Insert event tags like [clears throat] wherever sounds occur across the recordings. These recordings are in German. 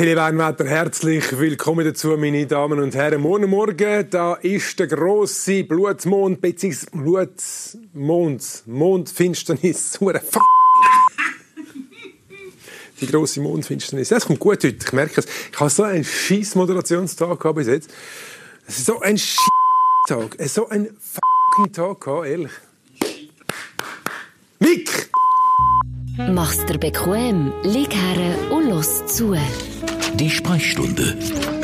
Teleweinwetter, herzlich willkommen dazu, meine Damen und Herren. Morgen Morgen, da ist der grosse Blutmond, beziehungsweise Blutmond, Mondfinsternis, [laughs] Fuck. Die grosse Mondfinsternis. Das kommt gut heute, ich merke es. Ich habe so einen scheiß Moderationstag gehabt bis jetzt. Es ist so ein Tag, so ein fucking Tag ehrlich. Mick! Mach's dir bequem, lieg her und los zu. Die Sprechstunde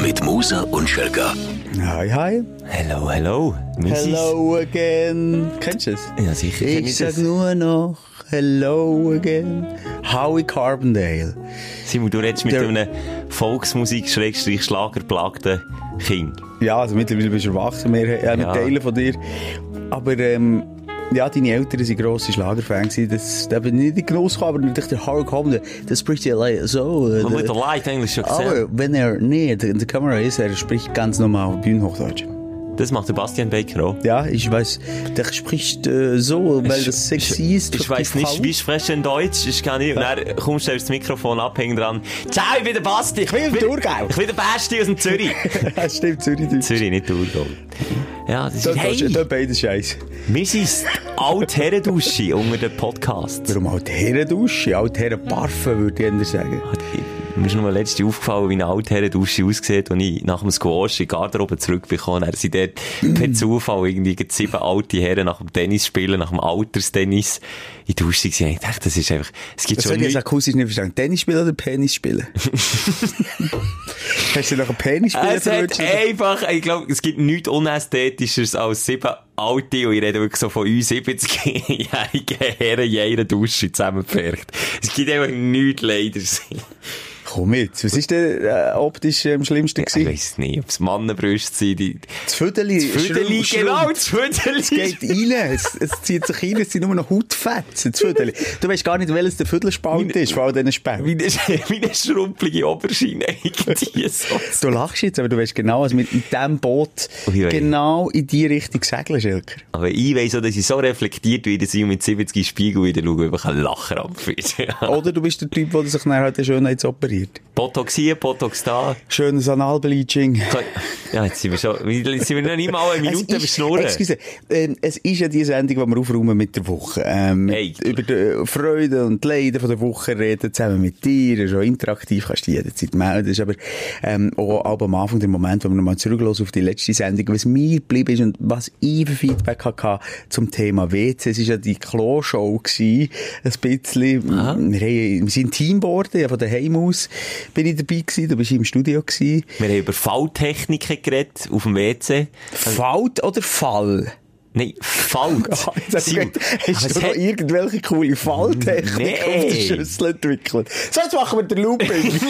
mit Musa und Schelga. Hi, hi. Hello, hello. Missis. Hello again. Kennst du es? Ja, sicher. Ich sag das. nur noch Hello again. Howie Carbondale. Simon, du redest mit Der- einem Volksmusik-Schlagerplagten Kind. Ja, also mittlerweile bist du erwachsen, wir haben Ja. Teile von dir. Aber ähm, ja, deine Eltern waren grosse Schlagerfans. Das, da bin ich nicht Genuss gekommen, aber natürlich der Howie Carbondale, das spricht ja so. äh, Man wird der Light eigentlich schon gesehen. aber wenn er näher in der Kamera ist, er spricht ganz normal Bühnenhochdeutsch. Das macht der Bastian Baker auch. Ja, ich weiß, der spricht äh, so, weil das sexy ist. Ich die weiss nicht, wie sprechen in Deutsch. Ich kann nicht. Und dann kommst du aufs Mikrofon abhängen dran. Ciao, ich bin der Basti. Ich bin im Thurgau. Ich bin der Basti aus dem Zürich. [laughs] Ja, stimmt, Zürich, Deutsch. Zürich, nicht Thurgau. Ja, das Da, ist, hey, da beides Scheiß. wir sind Altherrendusche [laughs] unter den Podcasts. Warum alte Herrendusche, alte Herrenparfen, würde ich sagen. Mir ist nur letzte aufgefallen, wie eine Altherrendusche aussieht, und ich nach dem Squash in die Garderobe zurückbekomme. Er sind dort per [clears throat] Zufall irgendwie sieben alte Herren nach dem Tennis spielen, nach dem Alterstennis in die Dusche gewesen. Ich dachte, das ist einfach, es gibt Das schon habe ich nicht verstanden. Tennis spielen oder Penis spielen? [laughs] [laughs] Hast du noch einen Penis Es hat einfach, ich glaube, es gibt nichts Unästhetischeres als sieben alte, und ich rede wirklich so von uns 70-jährigen [laughs] Herren in einer Dusche zusammengepfercht. Es gibt einfach nichts leider. Komm jetzt, was ist denn äh, optisch am schlimmsten Ich gewesen? weiss nicht, ob es Mannenbrüste sind, die, Das Füdeli. Füdeli, schrumpft- genau, das Füdeli. Es geht rein, es, es zieht sich rein, es sind nur noch Hautfetzen, das Füdeli. Du weißt gar nicht, welches der Füdelspalt ist, von all diesen Spänen. Wie eine, wie [laughs] eine schrumpelige Oberschiene irgendwie [laughs] so. Du lachst jetzt, aber du weißt genau, was mit diesem Boot Ui, ui. genau in die Richtung segeln, Schilker. Aber ich weiss auch, dass ich so reflektiert wieder sein und mit 70 in den Spiegel wieder schaue, einfach ein Lachkrampf ist. [laughs] Oder du bist der Typ, der sich nachher halt Schönheits operiert. Botox hier, Botox da. Schönes Analbleaching. Ja, jetzt sind wir schon, jetzt sind wir noch nicht mal eine Minute Es ist- überschnurren. Excuse, ähm, es ist ja die Sendung, die wir aufräumen mit der Woche. Ähm, Hey. Über die Freude und Leiden von der Woche reden, zusammen mit dir. Schon interaktiv kannst du jederzeit melden. Das ist aber ähm, auch, auch am Anfang der Moment, wo wir nochmal zurücklassen auf die letzte Sendung, was mir geblieben ist und was ich für Feedback hatte zum Thema WC. Es war ja die Klo-Show gewesen, ein bisschen. Wir, haben, wir sind Team geworden, ja, von daheim aus bin ich dabei gewesen, du bist im Studio gewesen. Wir haben über Falltechniken geredet, auf dem WC. Falt oder Fall? Nein, Falt. Gedacht, Hast du noch irgendwelche coole Falltechnik Nee. auf der Schüssel entwickelt? So, jetzt machen wir den Looping.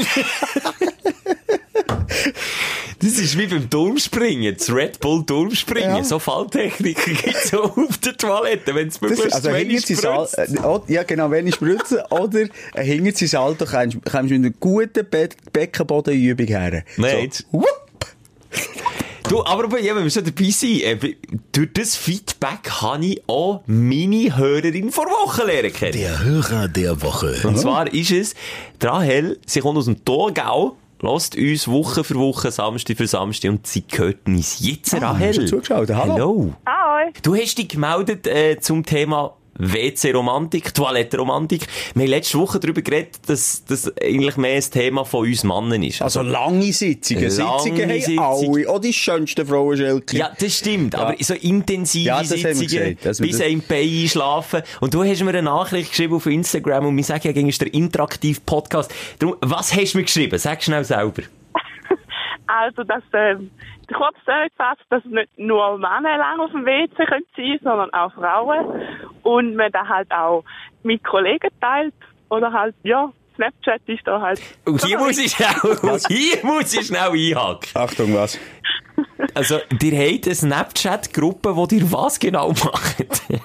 Das ist wie beim Turmspringen, das Red Bull Turmspringen. Ja. So Falltechniken gibt es [laughs] auch auf der Toilette, wenn es möglichst also, spritzt. äh, oh, ja, genau, wenn ich spritze, oder hinter sie Salto kommst, du mit einer guten Be Beckenbodenübung her. Nein. So. Du, aber ja, wenn wir schon dabei sind, äh, durch das Feedback habe ich auch meine Hörerin vor Wochen lernen kennen. Der Hörer der Woche. Und zwar ist es, die Rahel, sie kommt aus dem Thurgau, lässt uns Woche für Woche, Samstag für Samstag und sie gehört uns jetzt, Rahel. hast du zugeschaut? Hallo. Hallo. Hi. Du hast dich gemeldet äh, zum Thema WC-Romantik, Toilettenromantik. Wir haben letzte Woche darüber geredet, dass das eigentlich mehr ein Thema von uns Mannen ist. Also lange Sitzungen. Lange Sitzungen haben Sitzungen. alle. Auch die schönsten Frauen, Schelke. Ja, das stimmt. Ja. Aber so intensive Ja, Sitzungen, gesagt, bis ein Bein einschlafen. Und du hast mir eine Nachricht geschrieben auf Instagram und wir sagen ja, gegen ist der interaktiv Podcast. Darum, was hast du mir geschrieben? Sag schnell selber. [laughs] Also, dass, ähm, kurz zusammengefasst, dass nicht nur Männer lang auf dem WC können sein sondern auch Frauen. Und man da halt auch mit Kollegen teilt. Oder halt, ja, Snapchat ist da halt. Und hier muss ich schnell, [laughs] [laughs] hier muss ich schnell einhaken. Achtung, was? Also, ihr habt eine Snapchat-Gruppe, wo ihr was genau macht? [laughs]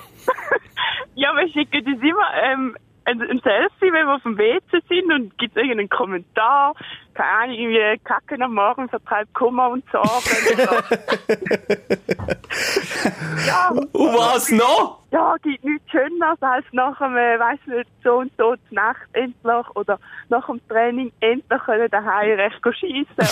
Ja, wir schicken uns immer ähm, ein, ein Selfie, wenn wir auf dem WC sind und gibt irgendeinen Kommentar. Keine Ahnung, irgendwie Kacken am Morgen vertreibt Kummer und Sorgen. [laughs] ja, Und was noch? Ja, gibt nichts Schöneres als nach äh, weiss nicht, so und so die Nacht endlich oder nach dem Training endlich können daheim recht schiessen. oder?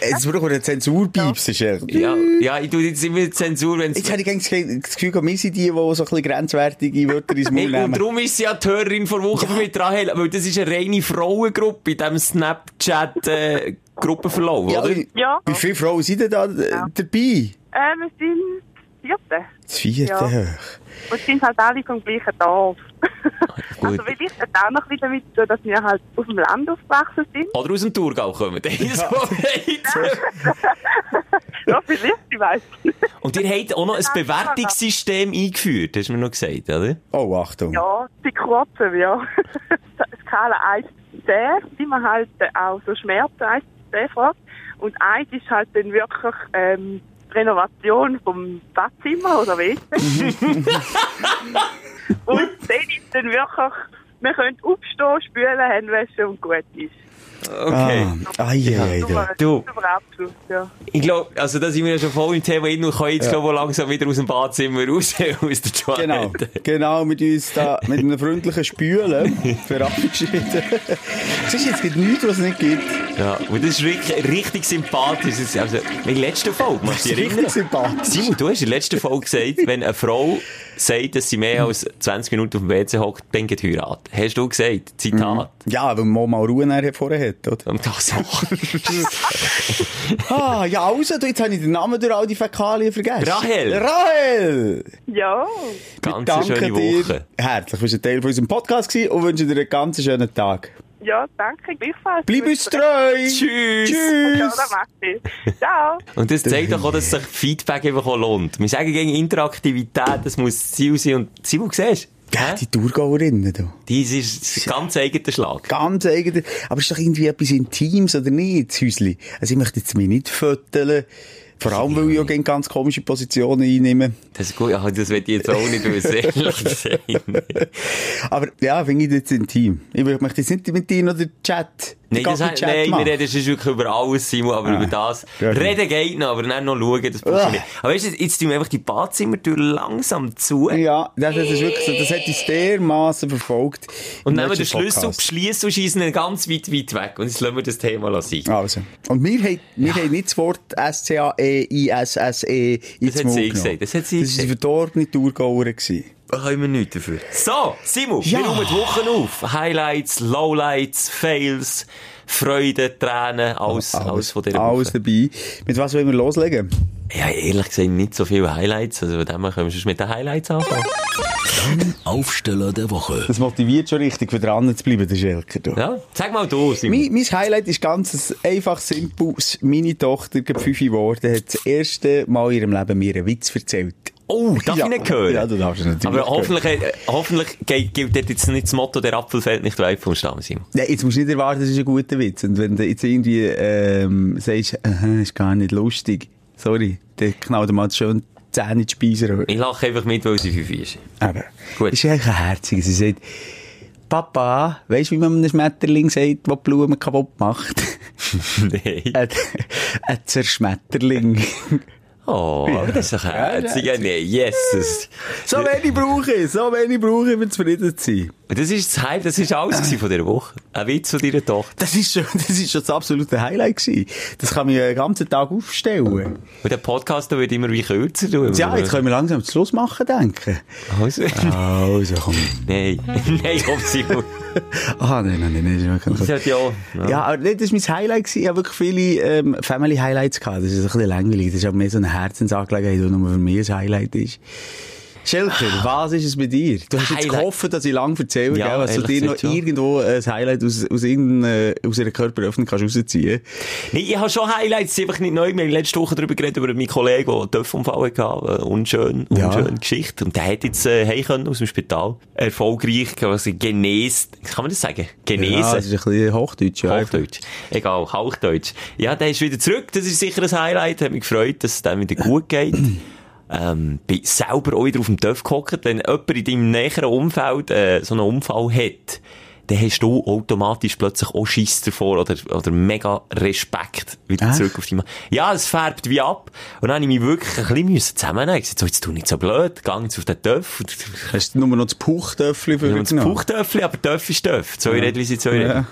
[laughs] Jetzt brauchen wir eine Zensurpieps, ist ja. Ja, ja, ich tu jetzt immer Zensur, wenn Jetzt hätte ich eigentlich das Gefühl, wir sind die, die so ein bisschen grenzwertige Wörter ins Mund Hey, und nehmen. darum ist sie ja die Hörerin vor Woche mit Rahel, weil das ist eine reine Frauengruppe in diesem Snapchat-Gruppenverlauf, Ja, oder? wie, Ja. wie viele Frauen sind denn da äh, dabei? äh, wir sind vierte. Das vierte Ja. hoch. Und sind halt alle vom gleichen Dorf. [laughs] Gut. also vielleicht hat auch noch ein bisschen damit zu tun, dass wir halt auf dem Land aufgewachsen sind. Oder aus dem Thurgau kommen. [laughs] Ja. [laughs] Ja, vielleicht, ich weiss nicht. Und ihr habt auch noch ein Bewertungssystem eingeführt, hast du mir noch gesagt, oder? Oh, Achtung. Ja, die kurzen, ja. Skala 1 bis 10, wie man halt äh, auch so Schmerzen 1 bis 10 fragt. Und 1 ist halt dann wirklich ähm, Renovation vom Badzimmer oder WC. [laughs] und 10 ist dann wirklich, wir können aufstehen, spülen, Hände waschen und gut ist. Okay. Ah, ai, ai, ai, Super, Du. ja. Ich glaube, also da sind wir ja schon voll im Thema hin und können jetzt, glaube ich, langsam wieder aus dem Badzimmer raus, [laughs] aus der Genau, Toilette. genau, mit uns da, mit einem freundlichen Spülen verabschieden. [laughs] Siehst du, jetzt gibt nichts, was es nicht gibt. Ja, und das ist richtig, richtig sympathisch. Also, in der letzten Folge, Das machst du ist dich richtig erinnern? sympathisch. Simon, du hast in der letzten Folge gesagt, wenn eine Frau sagt, dass sie mehr als 20 Minuten auf dem WC hockt, dann geht heiraten. Hast du gesagt? Zitat. Ja, weil man mal Ruhe nachher vorher hat, oder? Und das [laughs] so. Ah, ja, also, du, jetzt habe ich den Namen durch all die Fäkalien vergessen. Rahel. Rahel! Ja, Ganz Danke schöne Woche. dir herzlich. Du bist ein Teil von unserem Podcast und wünsche dir einen ganz schönen Tag. Ja, danke, gleichfalls. Bleib uns treu! Tschüss. Ja, Tschüss! das ich. Ciao. [laughs] Und das zeigt doch auch, dass sich Feedback einfach auch lohnt. Wir sagen gegen Interaktivität, das muss das Ziel sein. Und siehst du? Ja, Hä? die Thurgauerinnen, du. Dies ist ein ganz eigener Schlag. Ganz eigen. Aber es ist doch irgendwie etwas Intimes, oder nicht, das Häusli? Also ich möchte jetzt mich nicht föteln. Vor allem, weil ich auch gerne ganz komische Positionen einnehme. Das ist gut, ja, das will ich jetzt auch nicht wissen. [laughs] Aber ja, finde ich jetzt intim. Ich möchte jetzt nicht mit dir noch den Chat, Nein, das, hat- nein, wir reden sonst wirklich über alles, Simon, aber über das. Ja, gut. Reden geht noch, aber dann noch schauen, das brauchst du Ah. nicht. Aber weißt du, jetzt tun wir einfach die Badzimmertür langsam zu. Ja, das, das ist wirklich so, das hat uns dermassen verfolgt. Und nehmen wir den Schlüssel, beschließen und schießen ihn ganz weit, weit weg. Und jetzt lassen wir das Thema sein. Also. Und wir haben, wir haben nicht das Wort S-C-A-E-I-S-S-E ins Das hat sie gesagt, das hat sie Das war gesagt. verdorbene Thurgauer. gewesen. Da können wir nichts dafür. So, Simon, Ja. wir räumen die Wochen auf. Highlights, Lowlights, Fails, Freude, Tränen, alles, alles, von dieser Alles Woche. dabei. Mit was wollen wir loslegen? Ja, ehrlich gesagt, nicht so viele Highlights. Also, von dem her können wir schon mit den Highlights anfangen. Aufsteller der Woche. Das motiviert schon richtig, für dran zu bleiben, der Schelker. Du. Ja, sag mal du, Simon. Mein, mein Highlight ist ganz ein einfach simpel. Meine Tochter, gerade fünf geworden, hat das erste Mal in ihrem Leben mir einen Witz erzählt. Oh, darf Ja. ich nicht hören? Ja, du darfst es natürlich Aber hoffentlich, äh, hoffentlich gilt dort jetzt nicht das Motto, der Apfel fällt nicht weit vom Stamm, Simon. Ja, jetzt musst du nicht erwarten, das ist ein guter Witz. Und wenn du jetzt irgendwie ähm, sagst, aha, ist gar nicht lustig, sorry, dann knallt mal schön Zähne in die Speiseröhre. Ich lache einfach mit, weil sie fünf ist. Aber, Gut. ist eigentlich ein Herziger. Sie sagt, Papa, weisst du, wie man einem Schmetterling sagt, der Blumen kaputt macht? [laughs] Nein. ein, ein Zerschmetterling. Oh, aber das ist doch herzig. Ja, nee, Jesus. so wenig brauche ich, so wenig brauche ich, um zufrieden zu sein. Das ist das Hype, das ist alles von dieser Woche. Ein Witz von deiner Tochter. Das ist schon, [laughs] das ist schon das absolute Highlight gewesen. Das kann mich den ganzen Tag aufstellen. Und der Podcast da wird immer wie kürzer. Du. Ja, jetzt können wir langsam zum Schluss machen, denke Also, Also, komm. [laughs] nein. nein, komm, Simon. [laughs] Ah, nein, nein, nein, nein, Das hat ja, ja. Ja, aber das war mein Highlight. gewesen. Ich habe wirklich viele ähm, Family Highlights gehabt. Das ist ein bisschen langweilig. Das ist aber mehr so eine Herzensangelegenheit, die nur für mich ein Highlight ist. Schelker, was ist es bei dir? Du hast jetzt gehofft, dass ich lang erzähle, Ja, gell, was du dir noch schon. irgendwo ein Highlight aus, aus, irgendeiner, aus einer Körperöffnung kannst rausziehen Nee, ich habe schon Highlights, die einfach nicht neu. Wir haben letzte Woche darüber geredet, über meinen Kollegen, der einen Dörfunfall hatte. Eine unschön, Ja. unschöne Geschichte. Und der hat jetzt äh, heim können aus dem Spital. Erfolgreich, quasi genesen. Kann man das sagen? Genesen. Ja, das ist ein bisschen Hochdeutsch, ja. Hochdeutsch. Egal, Hauchdeutsch. Ja, der ist wieder zurück. Das ist sicher ein Highlight. Hat mich gefreut, dass es dem wieder gut geht. Ähm, bin selber auch wieder auf dem Dörf gehockt. Wenn jemand in deinem näheren Umfeld äh, so einen Unfall hat, dann hast du automatisch plötzlich auch Schiss davor oder, oder mega Respekt wieder Echt? zurück auf die Mann. Ja, es färbt wie ab. Und dann habe ich mich wirklich ein bisschen müssen zusammennehmen. Ich gesagt, so, jetzt tu nicht so blöd, geh jetzt auf den Töff. Hast du nur noch das Puchtöffel für Und das Puchtöffel, aber Töff ist Töff. Zwei Rädchen sind zwei Rädchen. Ja.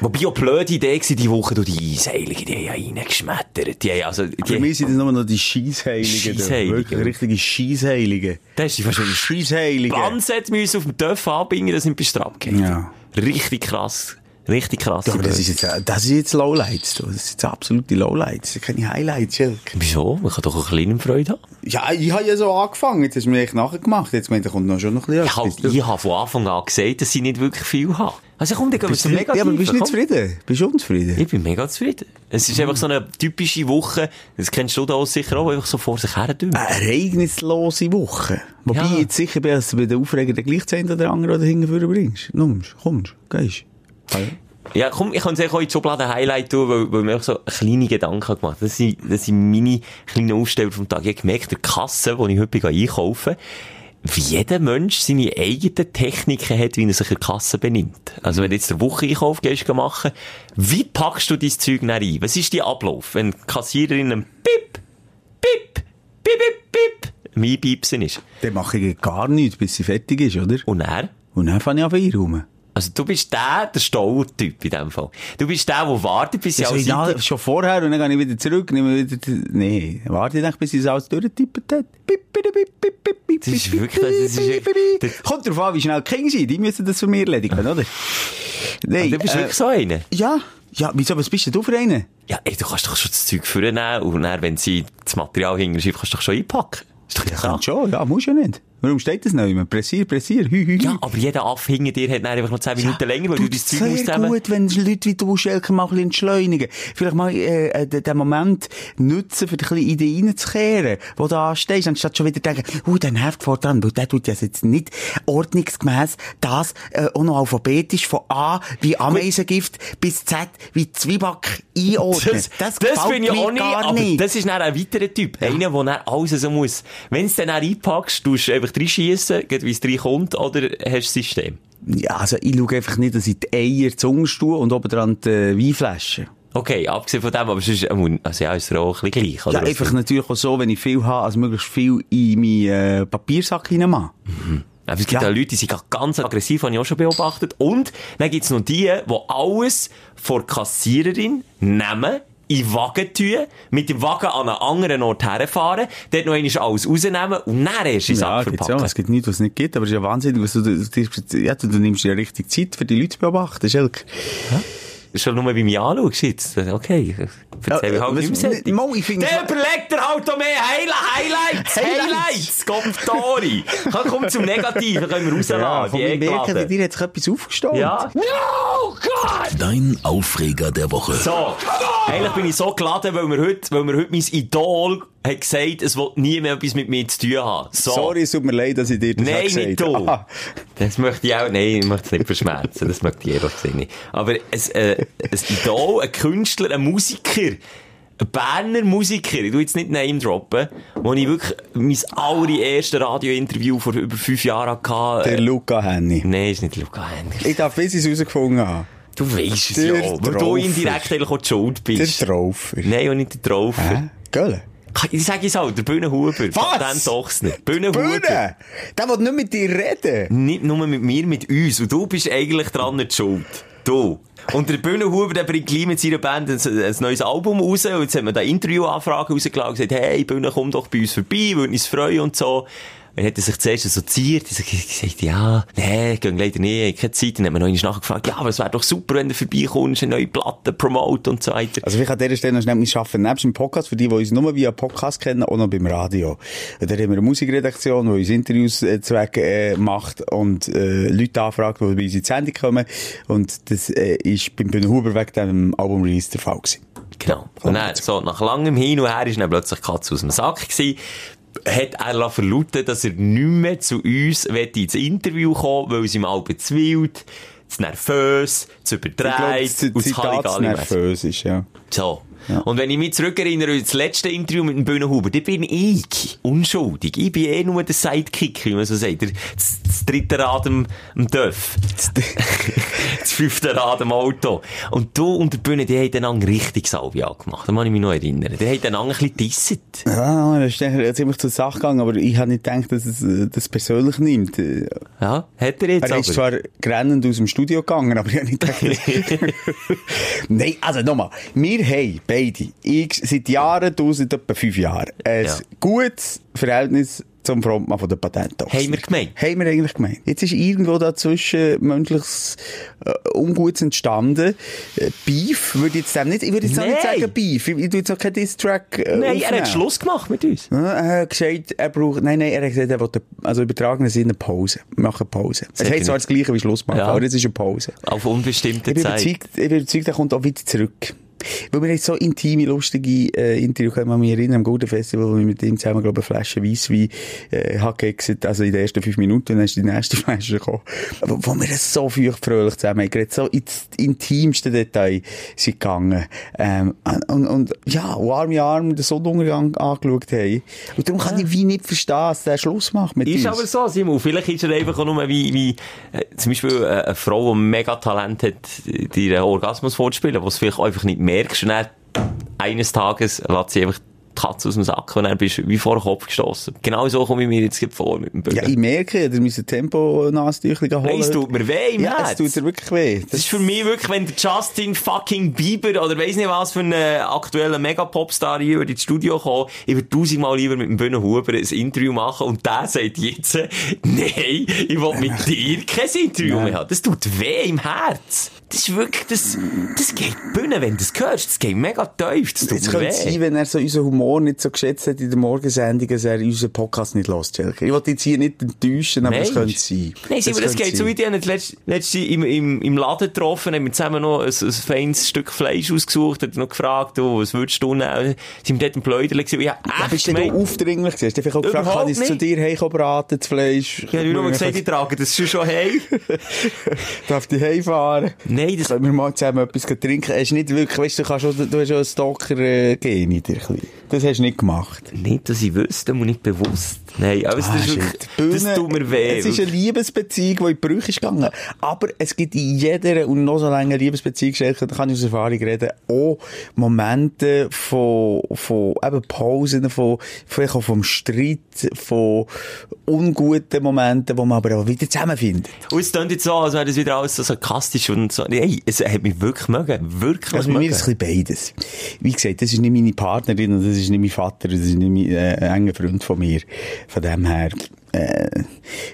Wobei auch blöde Idee war, die Woche durch die Eisheiligen, die haben ja reingeschmettert. Die haben also, Für die, mich sind das nur noch die Scheissheiligen. Scheissheiligen. Wirklich richtige Scheissheiligen. das ist die fast Scheissheiligen. Banset müssen auf dem Töff anbinden, das sind du abgehängt. Ja. Richtig krass. Richtig krass. Ja, aber das ist jetzt, äh, das ist jetzt Lowlights. Das sind jetzt absolute Lowlights. Das sind keine Highlights, Schelk. Wieso? Man kann doch ein bisschen Freude haben. Ja, ich habe ja so angefangen. Jetzt hast du mir echt nachgemacht. Jetzt meint, da kommt noch schon noch ein bisschen Ich, halt, ich habe von Anfang an gesagt, dass ich nicht wirklich viel habe. Also komm, dann gehen wir zum nicht, ja, aber bist du nicht zufrieden? Bist du unzufrieden? Ich bin mega zufrieden. Es ist einfach so eine typische Woche, das kennst du da auch sicher auch, einfach so vor sich her. Eine ereignislose Woche. Wobei Ja. ich jetzt sicher bin, dass du bei den Aufregern gleich das eine oder andere oder hinten bringst. Nimmst, kommst, gehst. Ja. Komm, ich kann es auch in die Schublade Highlight tun, weil, weil mir auch so kleine Gedanken gemacht. Das sind, das sind meine kleinen Aufsteller vom Tag. Ich habe gemerkt, der Kasse, wo ich heute einkaufen wie jeder Mensch seine eigenen Techniken hat, wie er sich in der Kasse benimmt. Also wenn du jetzt der Woche-Einkauf gehst machen, wie packst du dein Zeug dann ein? Was ist die Ablauf, wenn die Kassiererin einen Pip, Pip, Pip, Pip, Pip, am Einpiepsen ist? Dann mache ich gar nichts, bis sie fertig ist, oder? Und er? Und dann fange ich an einräumen. Also du bist der, der Stautyp in dem Fall. Du bist der, der wartet, bis sie Ja, alles na, schon vorher und dann gehe ich wieder zurück, nehme wieder, nee, warte ich, bis sie es alles durchgetippt hat. Das ist wirklich- das ist echt- Kommt drauf an, wie schnell die Kinder sind, die müssen das für mich erledigen, oder? [laughs] Nee, Du bist äh, wirklich so einer. Ja, ja, wieso, was bist denn du für einen? Ja, ey, du kannst doch schon das Zeug vornehmen und dann, wenn sie das Material hinterschreibt, kannst du doch schon einpacken. Ist doch Ja, schon, ja, muss ja nicht. Warum steht das noch immer? Pressier, pressier, hü, hü, hü. Ja, aber jeder Aff hinter dir hat einfach noch 10 Minuten länger, weil du dein Zeug musst sehr gut, wenn Leute wie du, Schelke, mal ein bisschen entschleunigen. Vielleicht mal äh, äh, den Moment nutzen, für ein bisschen in dich reinzukehren, wo du anstehst, anstatt schon wieder denken, uh, der nervt vor dran, weil der tut ja jetzt nicht ordnungsgemäß das äh, auch noch alphabetisch von A wie Ameisengift bis Z wie Zwieback einordnen. Das, das, gefällt bin ich auch nicht, gar nicht. das ist dann ein weiterer Typ. Einer, der dann alles so muss. Wenn es dann einpackst, tust du einfach reinschiessen, geht wie es reinkommt, oder hast du das System? Ja, also ich schaue einfach nicht, dass ich die Eier zunge tue und oben dran die Weinflaschen. Okay, abgesehen von dem, aber sonst, äh, also ja, ist es auch ein bisschen gleich, oder? Ja, einfach natürlich auch so, wenn ich viel habe, als möglichst viel in meinen äh, Papiersack reinmachen. Aber es gibt Ja. auch Leute, die sind ganz aggressiv, habe ich auch schon beobachtet. Und dann gibt's noch die, die alles vor Kassiererin nehmen, in Wagen tun, mit dem Wagen an einen anderen Ort herfahren, dort noch einmal alles rausnehmen und dann erst in den Ja, Sack gibt's verpacken. auch. Es gibt nichts, was es nicht gibt, aber es ist ja wahnsinnig, was du, du, du, ja, du, nimmst ja richtig Zeit für die Leute zu beobachten, Schelke. Schon nur bei mir anschaust jetzt. Okay, erzähl Ja, ich halt was- nicht mehr nicht- Mo, ich finde- Der überlegt er halt auch mehr Highli- Highlights. Highlights. Kommt, Tori. Komm, zum Negativen, können wir rausladen. von die mir merken, Eckladen. dir hat sich etwas aufgestellt. Ja. No, God! Dein Aufreger der Woche. So, eigentlich bin ich so geladen, weil mir heute, weil mir heute mein Idol hat gesagt, es will nie mehr etwas mit mir zu tun haben. So. Sorry, es tut mir leid, dass ich dir das Nein, habe gesagt nicht du. [laughs] Das möchte ich auch, nein, ich möchte es nicht verschmerzen, das möchte ich ehrlich gesagt nicht. Aber ein, äh, ein Idol, ein Künstler, ein Musiker, ein Berner Musiker, ich tu jetzt nicht Name droppen, wo ich wirklich mein allererstes Radiointerview vor über fünf Jahren hatte. Der Luca Henny. Nein, ist nicht Luca Hennig. Ich darf, bis ich es herausgefunden habe. Du weißt es Der ja, weil du indirekt eigentlich auch die Schuld Der bist. Traufer. Nein, und nicht der Traufer. Gell? Ich sage es auch, der Bühnenhuber. Was? Dann doch's nicht. Bühnenhuber. Bühne! Der will nicht mit dir reden. Nicht nur mit mir, mit uns. Und du bist eigentlich dran nicht schuld. Du. Und der Bühnenhuber, der bringt gleich mit seiner Band ein, ein neues Album raus. Und jetzt hat man da Interviewanfragen rausgelassen und gesagt, hey, Bühne, komm doch bei uns vorbei, würde uns freuen und so. Und hat er sich zuerst assoziiert. Ich gesagt, ja, nee, geht leider nicht, ich habe keine Zeit. Dann hat man noch einmal nachgefragt, ja, aber es wäre doch super, wenn du vorbeikommst, eine neue Platte promote und so weiter. Also, ich an dieser Stelle noch schnell, wir arbeiten nebst dem Podcast, für die, die uns nur via Podcast kennen, auch noch beim Radio. Da haben wir eine Musikredaktion, die uns Interviews äh, zweck, äh, macht und äh, Leute anfragt, die bei uns in die Sendung kommen. Und das äh, ist beim Bühnenhuber wegen dem Album-Release der Fall gewesen. Genau. Und dann, so, nach langem Hin und Her ist dann plötzlich Katze aus dem Sack gewesen. Hat er verlauten, dass er nicht mehr zu uns will ins Interview kommen weil es ihm all bezwielt, zu nervös, zu glaube, überdreht, das und zu nervös ist, ja. So. Und wenn ich mich zurückerinnere, das letzte Interview mit dem Bühnenhuber, da bin ich unschuldig. Ich bin eh nur der Sidekick, wie man so sagt. Der, das, das dritte Rad am, am Dörf. [laughs] das fünfte Rad am Auto. Und du und der Bühne, die haben dann richtig Salvia gemacht. Da muss ich mich noch erinnern. Die haben dann ein bisschen disset. Ja, das ist ziemlich zur Sache gegangen, aber ich habe nicht gedacht, dass es äh, das persönlich nimmt. Ja, hat er jetzt Er ist aber. zwar grennend aus dem Studio gegangen, aber ich habe nicht gedacht, [laughs] [laughs] Nein, also nochmal. Wir haben beide, ich seit Jahren, du seit etwa fünf Jahren, ein Ja. gutes Verhältnis zum Frontmann von der Patentoffice. Haben wir gemeint? Haben wir eigentlich gemeint. Jetzt ist irgendwo dazwischen menschliches äh, Ungutes entstanden. Äh, Beef würde ich jetzt dem nicht, ich würde jetzt auch nicht Nein. sagen Beef. Ich, ich tue jetzt auch keinen Diss-Track äh, Nein, er aufnehmen. hat Schluss gemacht mit uns. Ja, Er hat gesagt, er braucht, nein, nein, er hat gesagt, er will, also im übertragenen Sinne eine Pause. Wir machen Pause. Es heißt er zwar das Gleiche wie Schluss machen, Ja. aber es ist eine Pause. Auf unbestimmte Ich Zeit. ich bin überzeugt, er kommt auch wieder zurück. Weil wir jetzt so intime, lustige äh, Interviews können wir erinnern, am Golden Festival, wo wir mit ihm zusammen, glaube ich, eine Flasche Weisswein äh, gegessen, also in den ersten fünf Minuten, dann ist die nächste [laughs] Flasche gekommen. Aber wo wir das so feuchtfröhlich zusammen haben so ins intimste Detail sind gegangen. Ähm, und, und ja, und Arm in Arm den Sonnenuntergang angeschaut haben. Und darum kann ich wie nicht verstehen, dass der Schluss macht mit Ist uns. aber so, Simon. Vielleicht ist er einfach auch nur wie, wie äh, zum Beispiel äh, eine Frau, die mega Talent hat, dir einen Orgasmus vorzuspielen, was vielleicht einfach nicht merkst. Und dann eines Tages lässt sie einfach die Katze aus dem Sack und dann bist du wie vor den Kopf gestossen. Genau so komme ich mir jetzt vor mit dem Bügel. Ja, ich merke, ihr müsst Tempo-Nasentüchchen holen. Nein, es tut mir weh im Ja, Herz. es tut dir wirklich weh. Das ist für mich wirklich, wenn der Justin fucking Bieber oder weiss nicht was für einen äh, aktuellen Megapopstar hier über ins Studio kommt, ich würde tausendmal lieber mit dem Bühnen Huber ein Interview machen und der sagt jetzt, [laughs] nein, ich will mit dir kein Interview mehr haben. Das tut weh im Herz. Das ist wirklich, das, das geht Bühne, wenn du das hörst. Das geht mega tief. Das tut Es mir könnte sein, wenn er so unseren Humor nicht so geschätzt hat in der Morgensendung, dass er unseren Podcast nicht lässt. Ich wollte jetzt hier nicht enttäuschen, aber es könnte sein. Nein, das, das könnte geht so sein. wie die haben letzt, letzte im, im, im Laden getroffen, haben wir zusammen noch ein, ein feines Stück Fleisch ausgesucht, hat noch gefragt, oh, was würdest du nehmen? Sind wir dort im Pläuderle gewesen? Ja, Ja, echt bist du da aufdringlich gewesen? Hast du einfach auch gefragt, kann ich es zu dir heimkommen, braten, das Fleisch? Ja, ich habe nur gesagt, ich trage das schon schon heim. [laughs] Darf ich heimfahren? Nein, das, Können wir mal zusammen etwas trinken? Hast du nicht wirklich, weißt du, du, kannst schon, du hast schon einen Stalker-Gen in dir. ein. Das hast du nicht gemacht. nicht, dass ich wüsste, und nicht bewusst. Nein, aber das, Ah, ist wirklich, Bühne, das tut mir weh. Es ist eine Liebesbeziehung, die in die Brüche ist gegangen. Aber es gibt in jeder und noch so lange Liebesbeziehung, da kann ich aus Erfahrung reden, auch Momente von, von eben Pausen, von, vielleicht auch vom Streit, von unguten Momenten, wo man aber auch wieder zusammenfindet. Und es klingt jetzt so, als wäre das wieder alles so sarkastisch und so. Nein, es hat mich wirklich mögen. Wirklich Also bei mir mögen. ist es ein bisschen beides. Wie gesagt, das ist nicht meine Partnerin und das ist nicht mein Vater, das ist nicht mein äh, enger Freund von mir. Von dem her, äh,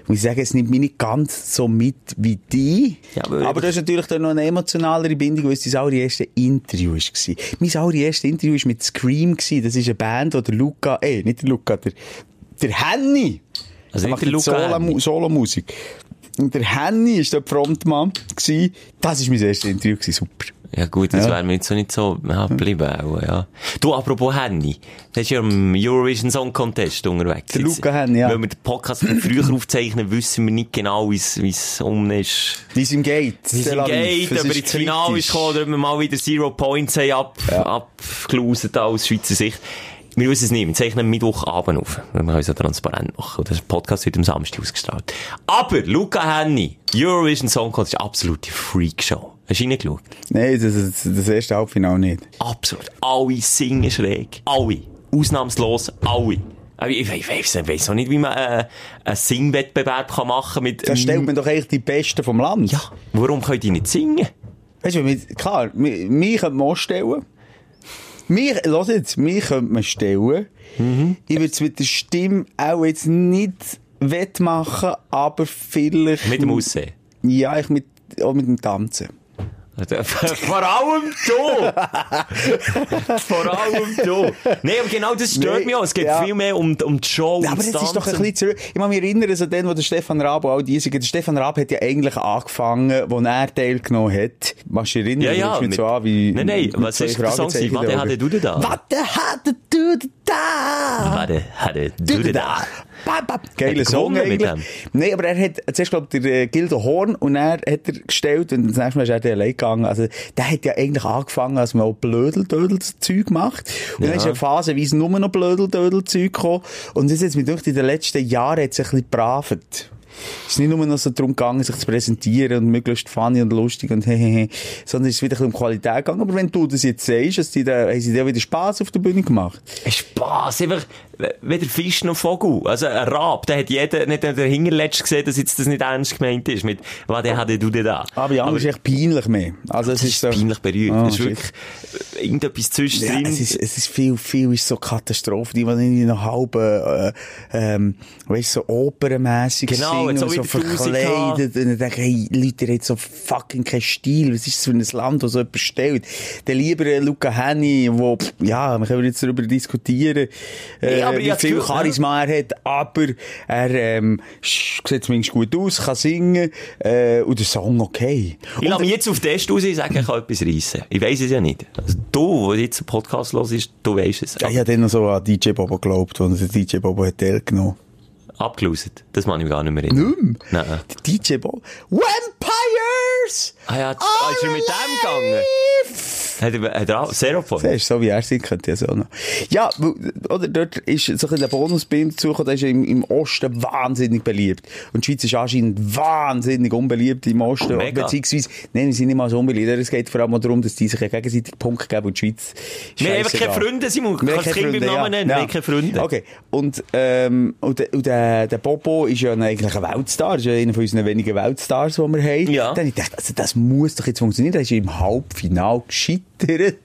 muss ich sagen, es nimmt mich nicht ganz so mit wie die. Ja, aber- aber du hast natürlich dann noch eine emotionalere Bindung, weil es dein allererste Interview war. Mein allererste Interview war mit Scream. gewesen. Das ist eine Band, wo der Luca, eh, nicht der Luca, der, der Henny. Also nicht macht der Luca Solo-. Solo-Musik. Und der Henny war der Frontmann. gewesen. Das war mein erstes Interview. gewesen. Super. Ja gut, das Ja. wäre mir jetzt so nicht so ja, geblieben. Auch, ja. Du, apropos Henny, du bist ja im Eurovision Song Contest unterwegs. Der Luca Henny, ja. Weil wir den Podcast früher [clears throat] aufzeichnen, wissen wir nicht genau, wie es um ist. Wie es im Gate. Wie es ihm geht, ob er ins Finale ist gekommen oder ob wir mal wieder Zero Points haben ab, abgeloset aus Schweizer Sicht. Wir wissen es nicht. Wir zeichnen Mittwochabend auf. Wir können es ja transparent machen. Und der Podcast wird am Samstag ausgestrahlt. Aber Luca Henny, Eurovision Song Contest, absolute Freakshow. Hast du reingeschaut? Nein, das, das, das erste Halbfinale nicht. Absolut. Alle singen schräg. Alle. Ausnahmslos alle. Ich, ich, weiss, ich weiss auch nicht, wie man äh, einen Singwettbewerb kann machen mit... Da stellt man doch eigentlich die Besten vom Land. ja, warum können die nicht singen? Weißt du, mit- klar, mich, mich könnte man stellen. Mich, lass jetzt, mich könnte man stellen. Ich würde es mit der Stimme auch jetzt nicht wettmachen, aber vielleicht... Mit dem Aussehen. Ja, ich mit, auch mit dem Tanzen. [laughs] Vor allem du! Vor allem du! Nee, aber genau das stört Nee, mich auch. Es geht ja. viel mehr um, um die Show, Ja, aber das ist doch ein bisschen zurück. Ich kann mich erinnern, so den, wo der Stefan Raab und all die sind. Der Stefan Raab hat ja eigentlich angefangen, wo er teilgenommen hat. Machst du erinnern? Ja, ja, mit- so an wie... Nein, nein, was ist der Song Augen. hatte du da? Warte, hatte du da? Warte, hatte du da? bap, bap. Geiler er Song mit eigentlich. Nein, aber er hat zuerst, glaube ich, der äh, Gildo Horn und er hat er gestellt und das nächste Mal ist er allein gegangen. Also, der hat ja eigentlich angefangen, als man auch Blödel-Dödel-Zeug macht. Und dann Ja. ist eine phasenweise nur noch Blödel-Dödel-Zeug gekommen. Und das ist jetzt, mir durch in den letzten Jahren hat es ein bisschen gebravet. Es ist nicht nur noch so darum gegangen, sich zu präsentieren und möglichst funny und lustig und hehehe, sondern es ist wieder um Qualität gegangen. Aber wenn du das jetzt sagst, dass die da, haben sie da wieder Spass auf der Bühne gemacht? Spass, einfach, weder Fisch noch Vogel. Also, ein Rab, der hat jeder, nicht der Hingerletzt gesehen, dass jetzt das nicht ernst gemeint ist, mit, was der hat du denn da? Aber ja, das ist echt peinlich mehr. Also, es ist so, peinlich berührt. Ah, das ist shit. wirklich, äh, irgendetwas zwischendrin. Ja, es ist, es ist viel, viel ist so Katastrophe, die man irgendwie noch halb, äh, ähm, weißt so opernmässig Genau, singen und so verkleidet. Und dann denke ich, hey, Leute, ihr habt so fucking keinen Stil. Was ist das für ein Land, das so etwas stellt? Der lieber äh, Luca Henny, wo, ja, wir können jetzt darüber diskutieren, äh, Ja, aber ich wie viel Charisma er hat, aber er, ähm, sieht zumindest gut aus, kann singen, äh, und der Song okay. Ich lasse mich jetzt auf den Test raus und sage, ich kann etwas reissen. Ich weiss es ja nicht. Also, du, der jetzt einen Podcast los ist, du weisst es. Ja, ich habe dann noch so an DJ Bobo geglaubt, und der DJ Bobo hat teilgenommen. Abgeloset. Das kann ich gar nicht mehr erinnern. Nicht mehr? Nein. Der DJ Bobo. Vampires! Ah ja, ah, ist er mit dem gegangen? [laughs] Hat er, hat er auch Seropon? Das ist so, wie er singt, könnte ich so noch. Ja, weil- oder dort ist so ein der Bonusbild dazugekommen, der ist im, im Osten wahnsinnig beliebt. Und die Schweiz ist anscheinend wahnsinnig unbeliebt im Osten. Mega. Beziehungsweise, nein, wir sind nicht mal so unbeliebt. Es geht vor allem auch darum, dass die sich gegenseitig Punkte geben und die Schweiz Wir haben einfach keine. Freunde, Simon. Du kannst das Kind beim Namen nennen. Wir haben keine Freunde. Okay. Und, ähm, und, der- und der, der Bobo ist ja eigentlich ein Weltstar. ist ja einer von unseren wenigen Weltstars, die wir haben. Ja. Dann ich gedacht, also das muss doch jetzt funktionieren. Er ist im Halbfinale gescheitert.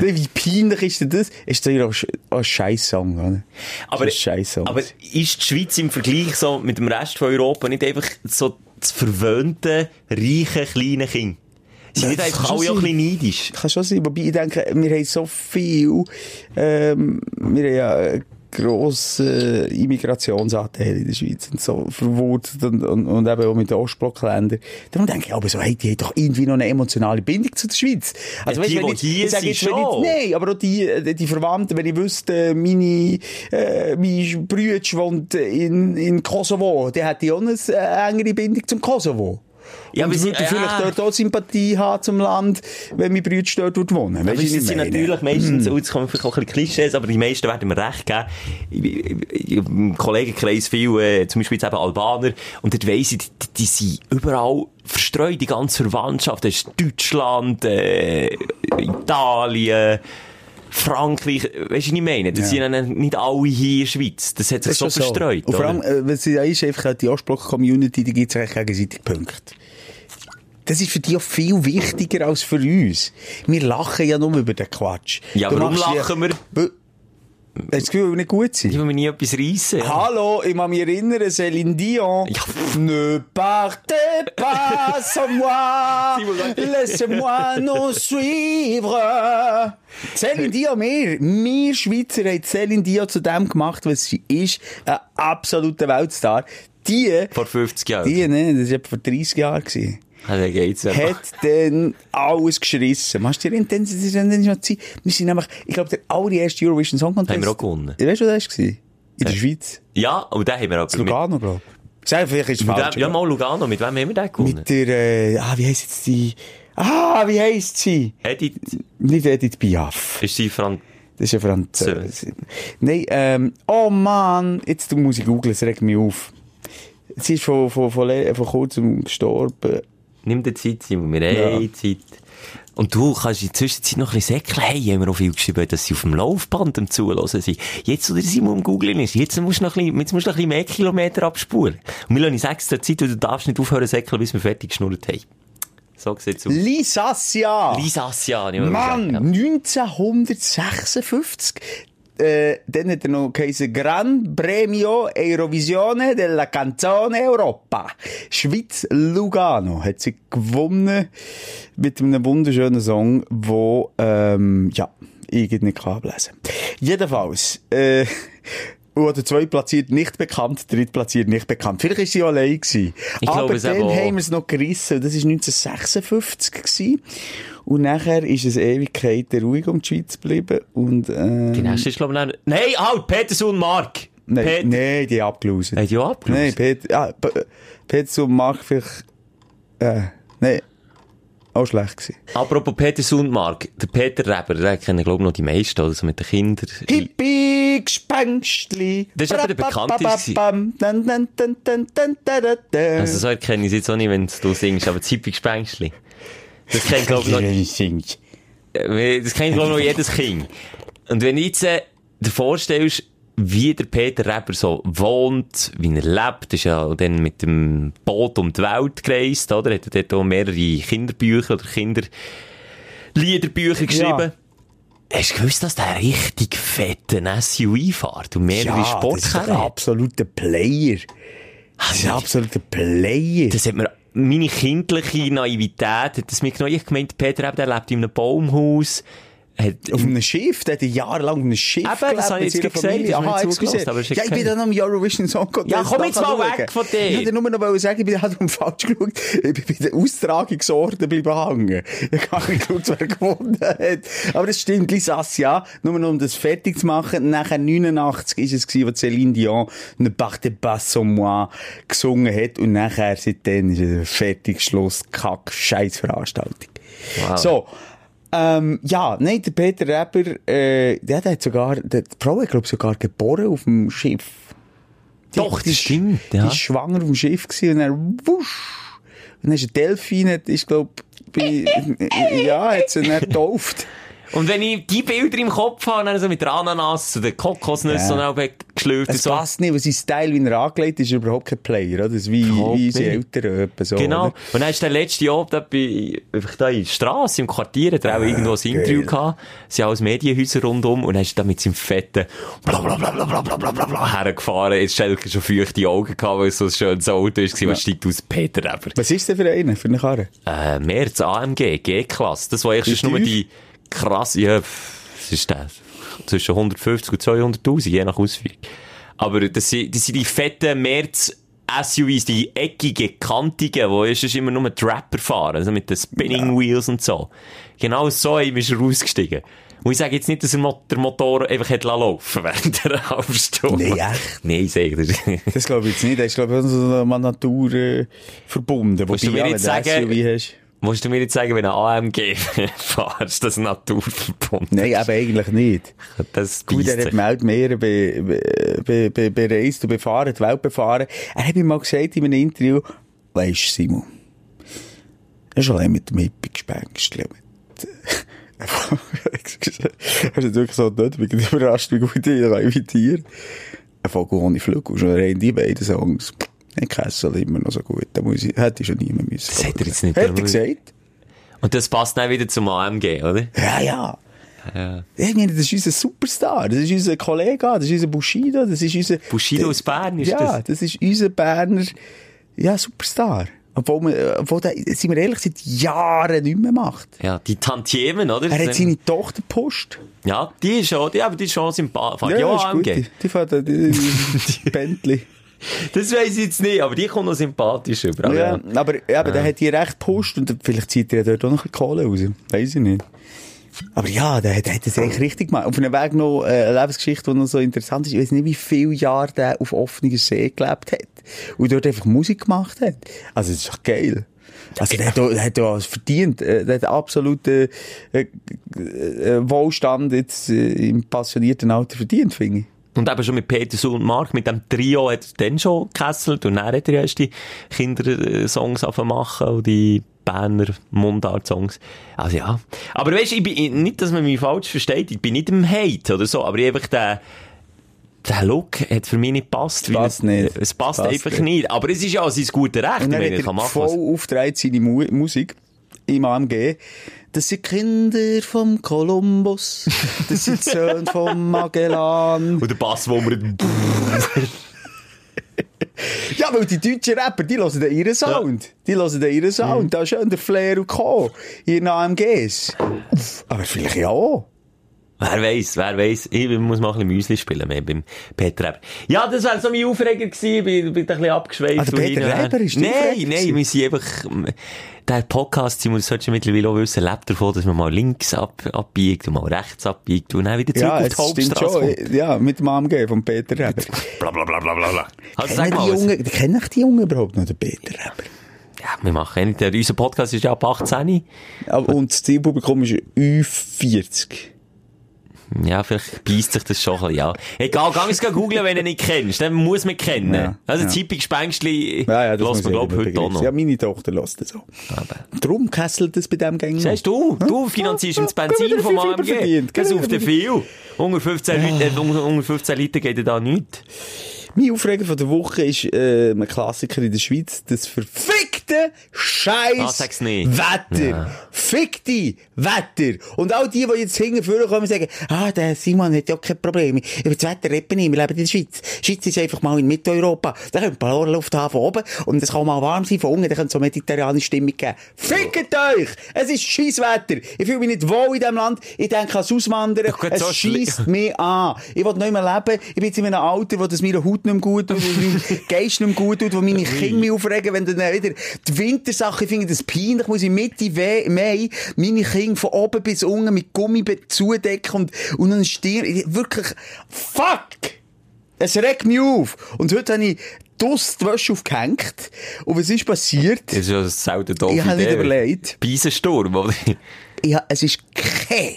Wie peinlich ist denn das? Ist doch auch auch ein Scheiß-Song, oder? Aber, Ist ein aber ist die Schweiz im Vergleich so mit dem Rest von Europa nicht einfach so das verwöhnte, reiche, kleine Kind? Sind Ja, nicht das einfach alle auch ein bisschen neidisch? Kann schon sein. Wobei ich denke, wir haben so viel, ähm, wir haben ja einen grossen Immigrationsanteil in der Schweiz und so verwurzelt und, und, und eben auch mit den Ostblockländern. Darum denke ich, aber so, hey, die haben doch irgendwie noch eine emotionale Bindung zu der Schweiz. Also, Ja, die, wenn jetzt- hier ich sage sind jetzt, wenn schon. jetzt- Nein, aber auch die, äh, die Verwandten, wenn ich wüsste, meine, äh, mein Bruder wohnt in, in Kosovo, der hätte auch eine äh, engere Bindung zum Kosovo. Ja, und aber würde vielleicht ja. dort auch Sympathie haben zum Land, wenn mein Bruder dort wohnt wohnen. Aber Weisst du, es sind natürlich meistens, und jetzt kommen vielleicht auch ein bisschen Klischees, aber die meisten werden mir recht geben. Im Kollegenkreis viel, äh, zum Beispiel jetzt eben Albaner, und dort weiss ich, die, die sind überall verstreut, die ganze Verwandtschaft. Das ist Deutschland, äh, Italien, Frankreich, weißt du, was ich meine? Das Ja. sind nicht alle hier in der Schweiz. Das hat sich Das so verstreut. Und vor allem, äh, was ja ist, einfach die Ostblock-Community, die gibt es eigentlich gegenseitig Punkte. Das ist für die auch viel wichtiger als für uns. Wir lachen ja nur über den Quatsch. Ja, warum lachen wir? Weil- Hast du das Gefühl, wir nicht gut sind? Ich will mir nie etwas reissen. Hallo, ich kann mich erinnern, Céline Dion. Ja. Ne partez pas sans moi, [laughs] laissez-moi nous suivre. Céline Dion, wir, wir Schweizer haben Céline Dion zu dem gemacht, was sie ist. Ein absoluter Weltstar. Die, Vor 50 Jahren. die, ne, das war etwa vor 30 Jahren. gewesen Dann geht's ja. hat dann alles geschrissen. Machst du dir dann schon Zeit. Wir sind nämlich, ich glaube, der allererste Eurovision Song Contest. Haben wir auch gewonnen. Weißt du, was das war? In der Schweiz. Ja, und den haben wir auch In Lugano, glaube ich. Vielleicht ist es falsch. wem, ja, mal Lugano, mit wem haben wir den gewonnen? Mit der, äh, ah, wie heisst jetzt die? Ah, wie heisst sie? Edith, Nicht Edith Piaf. ist sie Franz... Das ist ja Französin. Nein, ähm, oh Mann, jetzt muss ich googeln, es regt mich auf. Sie ist von, von, von, le- von kurzem gestorben. Nimm dir Zeit, Simon, wir Ja. haben Zeit. Und du kannst in der Zwischenzeit noch ein bisschen säckeln. Hey, haben wir auch viel geschrieben, dass sie auf dem Laufband am Zuhören sind. Jetzt, wo der Simon am Googlen ist, jetzt musst du noch ein bisschen, jetzt musst du noch ein bisschen mehr Kilometer abspulen. Und wir lassen uns extra Zeit, und du darfst nicht aufhören zu säckeln, bis wir fertig geschnurrt haben. So sieht's aus. Lisassia! Lisassia, nicht Mann, 1956. Äh, dann hat er noch geheißen Gran Premio Eurovisione della Canzone Europa. Schweiz Lugano hat sie gewonnen mit einem wunderschönen Song, wo, ähm, ja, ich nicht kann ablesen. Jedenfalls, äh, oder zwei platziert nicht bekannt, dritt platziert nicht bekannt. Vielleicht ist sie allein gewesen. Ich Aber glaube dann auch. haben wir es noch gerissen. Das war 1956 gewesen. Und nachher ist es Ewigkeiten ruhig um die Schweiz geblieben. Und, Die ähm, nächste ist, glaube ich, dann... Nein, halt, Peterson Mark! Nein, Peter- nein, die abgelöst. Hat ja abgelöst? Nein, Peter, ja, P- Peter und Mark vielleicht, äh, nein, auch schlecht gewesen. Apropos Peter Sundmark, der Peter Reber, den kennen, glaube ich, noch die meisten, so mit den Kindern. Hippie, Gespenstli. Das ist aber der bekannteste. Also so erkenne ich es jetzt auch nicht, wenn du singst, aber das Hippie, Gespenstli. Das kennt, glaube ich, noch... Wenn ich. Äh, das kennt, glaube ich, noch jedes Kind. Und wenn ich jetzt äh, dir vorstellst, wie der Peter Reber so wohnt, wie er lebt, ist ja dann mit dem Boot um die Welt gereist, oder? Hat er dort auch mehrere Kinderbücher oder Kinderliederbücher geschrieben. Hast du gewusst, dass der richtig fetten SUV fährt und mehrere Ja, das ist Sportkarren ein absoluter Player. Das ist ein absoluter Player. Das hat mir, meine kindliche Naivität das mir. Ich gemeint, Peter Reber, der lebt in einem Baumhaus, hat, Auf einem Schiff, der hat jahrelang auf einem Schiff Eben, gelebt. das habe ich jetzt gesagt, Aha, zugelassen, aber Ja, ich bin dann am Eurovision Song Contest. Ja, komm jetzt mal weg von dir. Ich wollte nur noch sagen, ich bin halt falsch geschaut. Ich bin bei den Austragungsorten bleiben hängen. Ich habe nicht geschaut, wer gewonnen hat. Aber das stimmt, Lisas, ja. Nur noch um das fertig zu machen. Nachher 89 ist es gewesen, wo Céline Dion «Ne partez pas sans moi» gesungen hat. Und nachher, seitdem ist es fertig, Schluss, Kack, Scheißveranstaltung. Wow. So. Ähm, ja, nein, der Peter Reber, äh, der, der hat sogar, der, die Frau hat, glaube ich, sogar geboren auf dem Schiff. Die- Doch, die das stimmt, Die ja. ist schwanger auf dem Schiff gewesen und dann wusch. Und dann ist ein Delfin, hat- ist, glaube bei, [laughs] ja, hat sie dann getauft. Und wenn ich die Bilder im Kopf habe, dann so mit der Ananas oder Kokosnüsse ja. und dann geschlürft. Es so. passt nicht, weil sein Style, wie er angelegt ist, überhaupt kein Player, oder? Das ist wie, wie seine Eltern so, Genau. Oder? Und dann ist der letzte Jahr da bei, da in der Straße, im Quartier, hat er auch ah, irgendwo ein Interview gehabt. Es sind alles Medienhäuser rundum und dann ist er da mit seinem fetten blablabla hergefahren. Jetzt hast du schon feuchte Augen gehabt, weil es so ein schönes Auto ist, was steigt aus Peter aber. Was ist denn für einen, für eine Karre? Äh, März AMG, G-Klasse. Das war eigentlich nur die, krasse, ja, was ist das? Zwischen 150 und 200.000, je nach Ausführung. Aber das sind, das sind die fetten März SUVs, die eckigen, kantigen, wo ist immer nur Trapper fahren, also mit den Spinning Wheels und so. Genau so ist er rausgestiegen. Und ich sage jetzt nicht, dass er der Motor einfach hat laufen während der [laughs] halben Stunde. Nee, echt? Nein, ich sage das. Das glaube ich jetzt nicht. Das ist, glaube ich, so mal Natur, äh, verbunden. Willst du mir jetzt sagen- SUV hast. Musst du mir jetzt sagen, wenn du ein AMG [laughs] fahrst, das naturverbunden Nein, aber eigentlich nicht. Das Gut, er hat sich. Weltmeere be, be, be, be, bereist und befahren, die Welt befahren. Er hat mir mal gesagt in einem Interview, weisst du, Simon, er ist allein mit dem Hippie-Gespenstchen. [laughs] Er ist wirklich so ich bin überrascht, wie gut ich kann. Ein Vogel ohne Flügel, schon rein die beiden Songs. Ich Kessel immer noch so gut. Da muss ich, hätte ich schon niemand müssen. Das hat er jetzt nicht Hat er gesagt? Und das passt dann wieder zum AMG, oder? Ja, ja. Ja. Ich meine, das ist unser Superstar, das ist unser Kollege, das ist unser Bushido, das ist unser... Bushido aus Bern ist ja, das? das ist unser Berner, ja, Superstar. Obwohl, wir, obwohl der, sind wir ehrlich, seit Jahren nicht mehr macht. Ja, die Tantiemen, oder? Er hat seine Tochter gepusht. Ja, die ist schon, die, aber die ist schon sympathisch. Ja, ja ist gut. AMG. Die, die fährt die, die, die [laughs] Bentley. [laughs] Das weiss ich jetzt nicht, aber die kommt noch sympathisch über. Aber Ja, aber, aber der hat die recht gepusht und vielleicht zieht er ja dort auch noch ein Kohle raus. Weiss ich nicht. Aber ja, der, der hat das eigentlich richtig gemacht. Auf einem Weg noch äh, eine Lebensgeschichte, die noch so interessant ist. Ich weiß nicht, wie viele Jahre der auf offener See gelebt hat. Und dort einfach Musik gemacht hat. Also, das ist doch geil. Also, der hat, der hat ja verdient. Äh, Der hat absoluten äh, äh, Wohlstand jetzt äh, im passionierten Alter verdient, finde ich. Und eben schon mit Peter und Mark, mit dem Trio hat er dann schon gekesselt und dann hat er erst die Kindersongs machen und die Berner Mundart-Songs. Also ja. Aber weißt du, ich bin, nicht, dass man mich falsch versteht, ich bin nicht im Hate oder so, aber ich einfach der, der Look hat für mich nicht gepasst. weil passt es, nicht. Es passt, Passt einfach nicht. nicht. Aber es ist ja sein gutes Recht. Und meine, hat er voll aufgedreht seine Mu Musik im AMG. Das sind Kinder vom Kolumbus. Das sind Söhne vom Magellan. Und der Bass, wo wir... [laughs] Ja, weil die deutschen Rapper, die hören dann ihren Sound. Die hören dann ihren Sound. Da ist schön der Flair und Co. in AMGs. Aber vielleicht ja auch. Wer weiß, wer weiß. Ich muss mal ein bisschen Müsli spielen mehr beim Peter Eber. Ja, das wäre so mein Aufreger gewesen. Ich bin, bin ein bisschen abgeschweift. Ah, der Peter hin und her. Eber ist Nein, Aufreger nein, gewesen? wir sind einfach, der Podcast, Simon, das solltest du mittlerweile auch wissen, lebt davon, dass man mal links ab, abbiegt und mal rechts abbiegt und dann wieder zurück Ja, auf die Hauptstraße kommt. Ja, mit dem AMG von Peter Reber. Bla, bla, bla, bla, bla, bla. Also sag Kennen mal, die was- Jungen, kennen die Jungen überhaupt noch, den Peter Reber? ja, wir machen nicht, unser Podcast ist ja ab 18. Aber- Und das Zielpublikum ist Ü40. Ja, vielleicht beißt sich das schon ein bisschen, ja. Egal, geh es googeln, wenn du nicht kennst. Dann muss man kennen. Ja, also, ja. Zippig Gespenstli, Ja, ja, das lässt man, ich glaub ich, heute auch noch. Ja, meine Tochter lässt das auch. Darum kesselt das bei dem Gang noch. Siehst du, du finanzierst ihm das Benzin vom AMG. Das auf den viel. Unter 15, Leute, äh, unter unter 15 Liter geht ja da nichts. Mein Aufreger von der Woche ist äh, ein Klassiker in der Schweiz, das verfickte Scheiß nicht. Wetter. Ja. Fickte Wetter. Und all die, die jetzt hinten kommen und sagen, ah, der Simon hat ja kein Problem. Über das Wetter reden wir nicht, wir leben in der Schweiz. Die Schweiz ist einfach mal in Mitteleuropa. Da können wir Luft haben von oben und es kann mal warm sein von unten, da könnte so mediterrane Stimmung geben. Fickt euch! Es ist scheiß Wetter. Ich fühle mich nicht wohl in diesem Land. Ich denke ans Auswandern. Gut, es so scheisst mich an. Ich will nicht mehr leben. Ich bin jetzt in einem Alter, wo das meiner Haut nicht mehr gut tut, wo mein [laughs] Geist nicht mehr gut tut, wo meine Kinder mich aufregen, wenn dann wieder die Wintersache, ich finde das peinlich, muss ich Mitte Mai meine Kinder von oben bis unten mit Gummi zudecken und, und dann Stirn, ich- wirklich, fuck! Es regt mich auf. Und heute habe ich die Wäsche aufgehängt. Und was ist passiert? Das ist ja eine selten doofe Ich habe nicht überlegt. Beisensturm, oder? Ich, ha- es ist kein,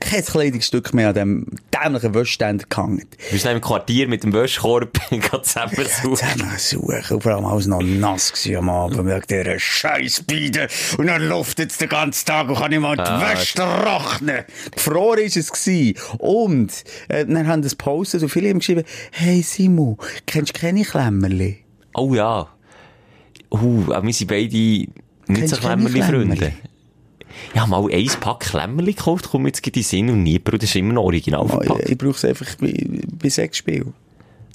kein Kleidungsstück mehr an dem dämlichen Wäschständer gehangen. Du bist im Quartier mit dem Wäschkorb [laughs] gerade zusammen suchen. Zusammen suchen. Und vor allem alles noch nass gewesen am Abend wegen dieser Scheissbeide. Und dann luftet es den ganzen Tag und kann nicht mal die Ah, Wäsche trocknen. Gefroren ist es gewesen. Und, äh, dann haben das gepostet und viele haben geschrieben, hey Simon, kennst du keine Klemmerli? Oh ja. Uh, wir sind beide nicht Kennst so Klemmerli-Freunde. Klemmerli? Ich habe mal ein Pack Klemmerli gekauft, kommt jetzt in den Sinn und nie, Bruder, das ist immer noch original verpackt. ich, ich brauche es einfach bei, bei Sexspiel.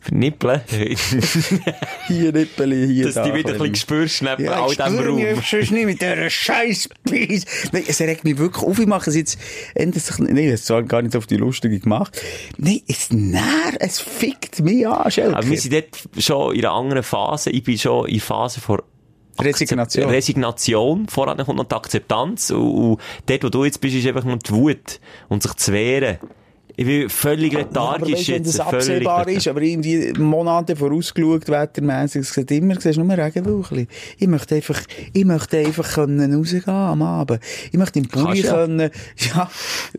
Für Nippeln. [laughs] Hier Nippeli, hier Dass da. du wieder ein bisschen spürst neben Ja, all ich dem spüre mich Raum. einfach sonst nicht mit dieser scheiß. Nein, es regt mich wirklich auf. Ich mache es jetzt endlich, nein, ich habe es zwar gar nicht auf die Lustige gemacht. Nein, es nähr, es fickt mich an, Schelke. Aber wir sind dort schon in einer anderen Phase. Ich bin schon in der Phase vor Resignation. Resignation. Voran kommt noch die Akzeptanz. Und, und dort, wo du jetzt bist, ist einfach nur die Wut. Und sich zu wehren. Ich bin völlig Ja, aber lethargisch weißt, wenn jetzt. das absehbar lethargisch. ist, aber irgendwie Monate vorausgeschaut, wettermässig, es sieht immer, siehst nur Regenwolken. Ich möchte einfach, ich möchte einfach können rausgehen am Abend. Ich möchte im Pulli ja. können, [laughs] ja,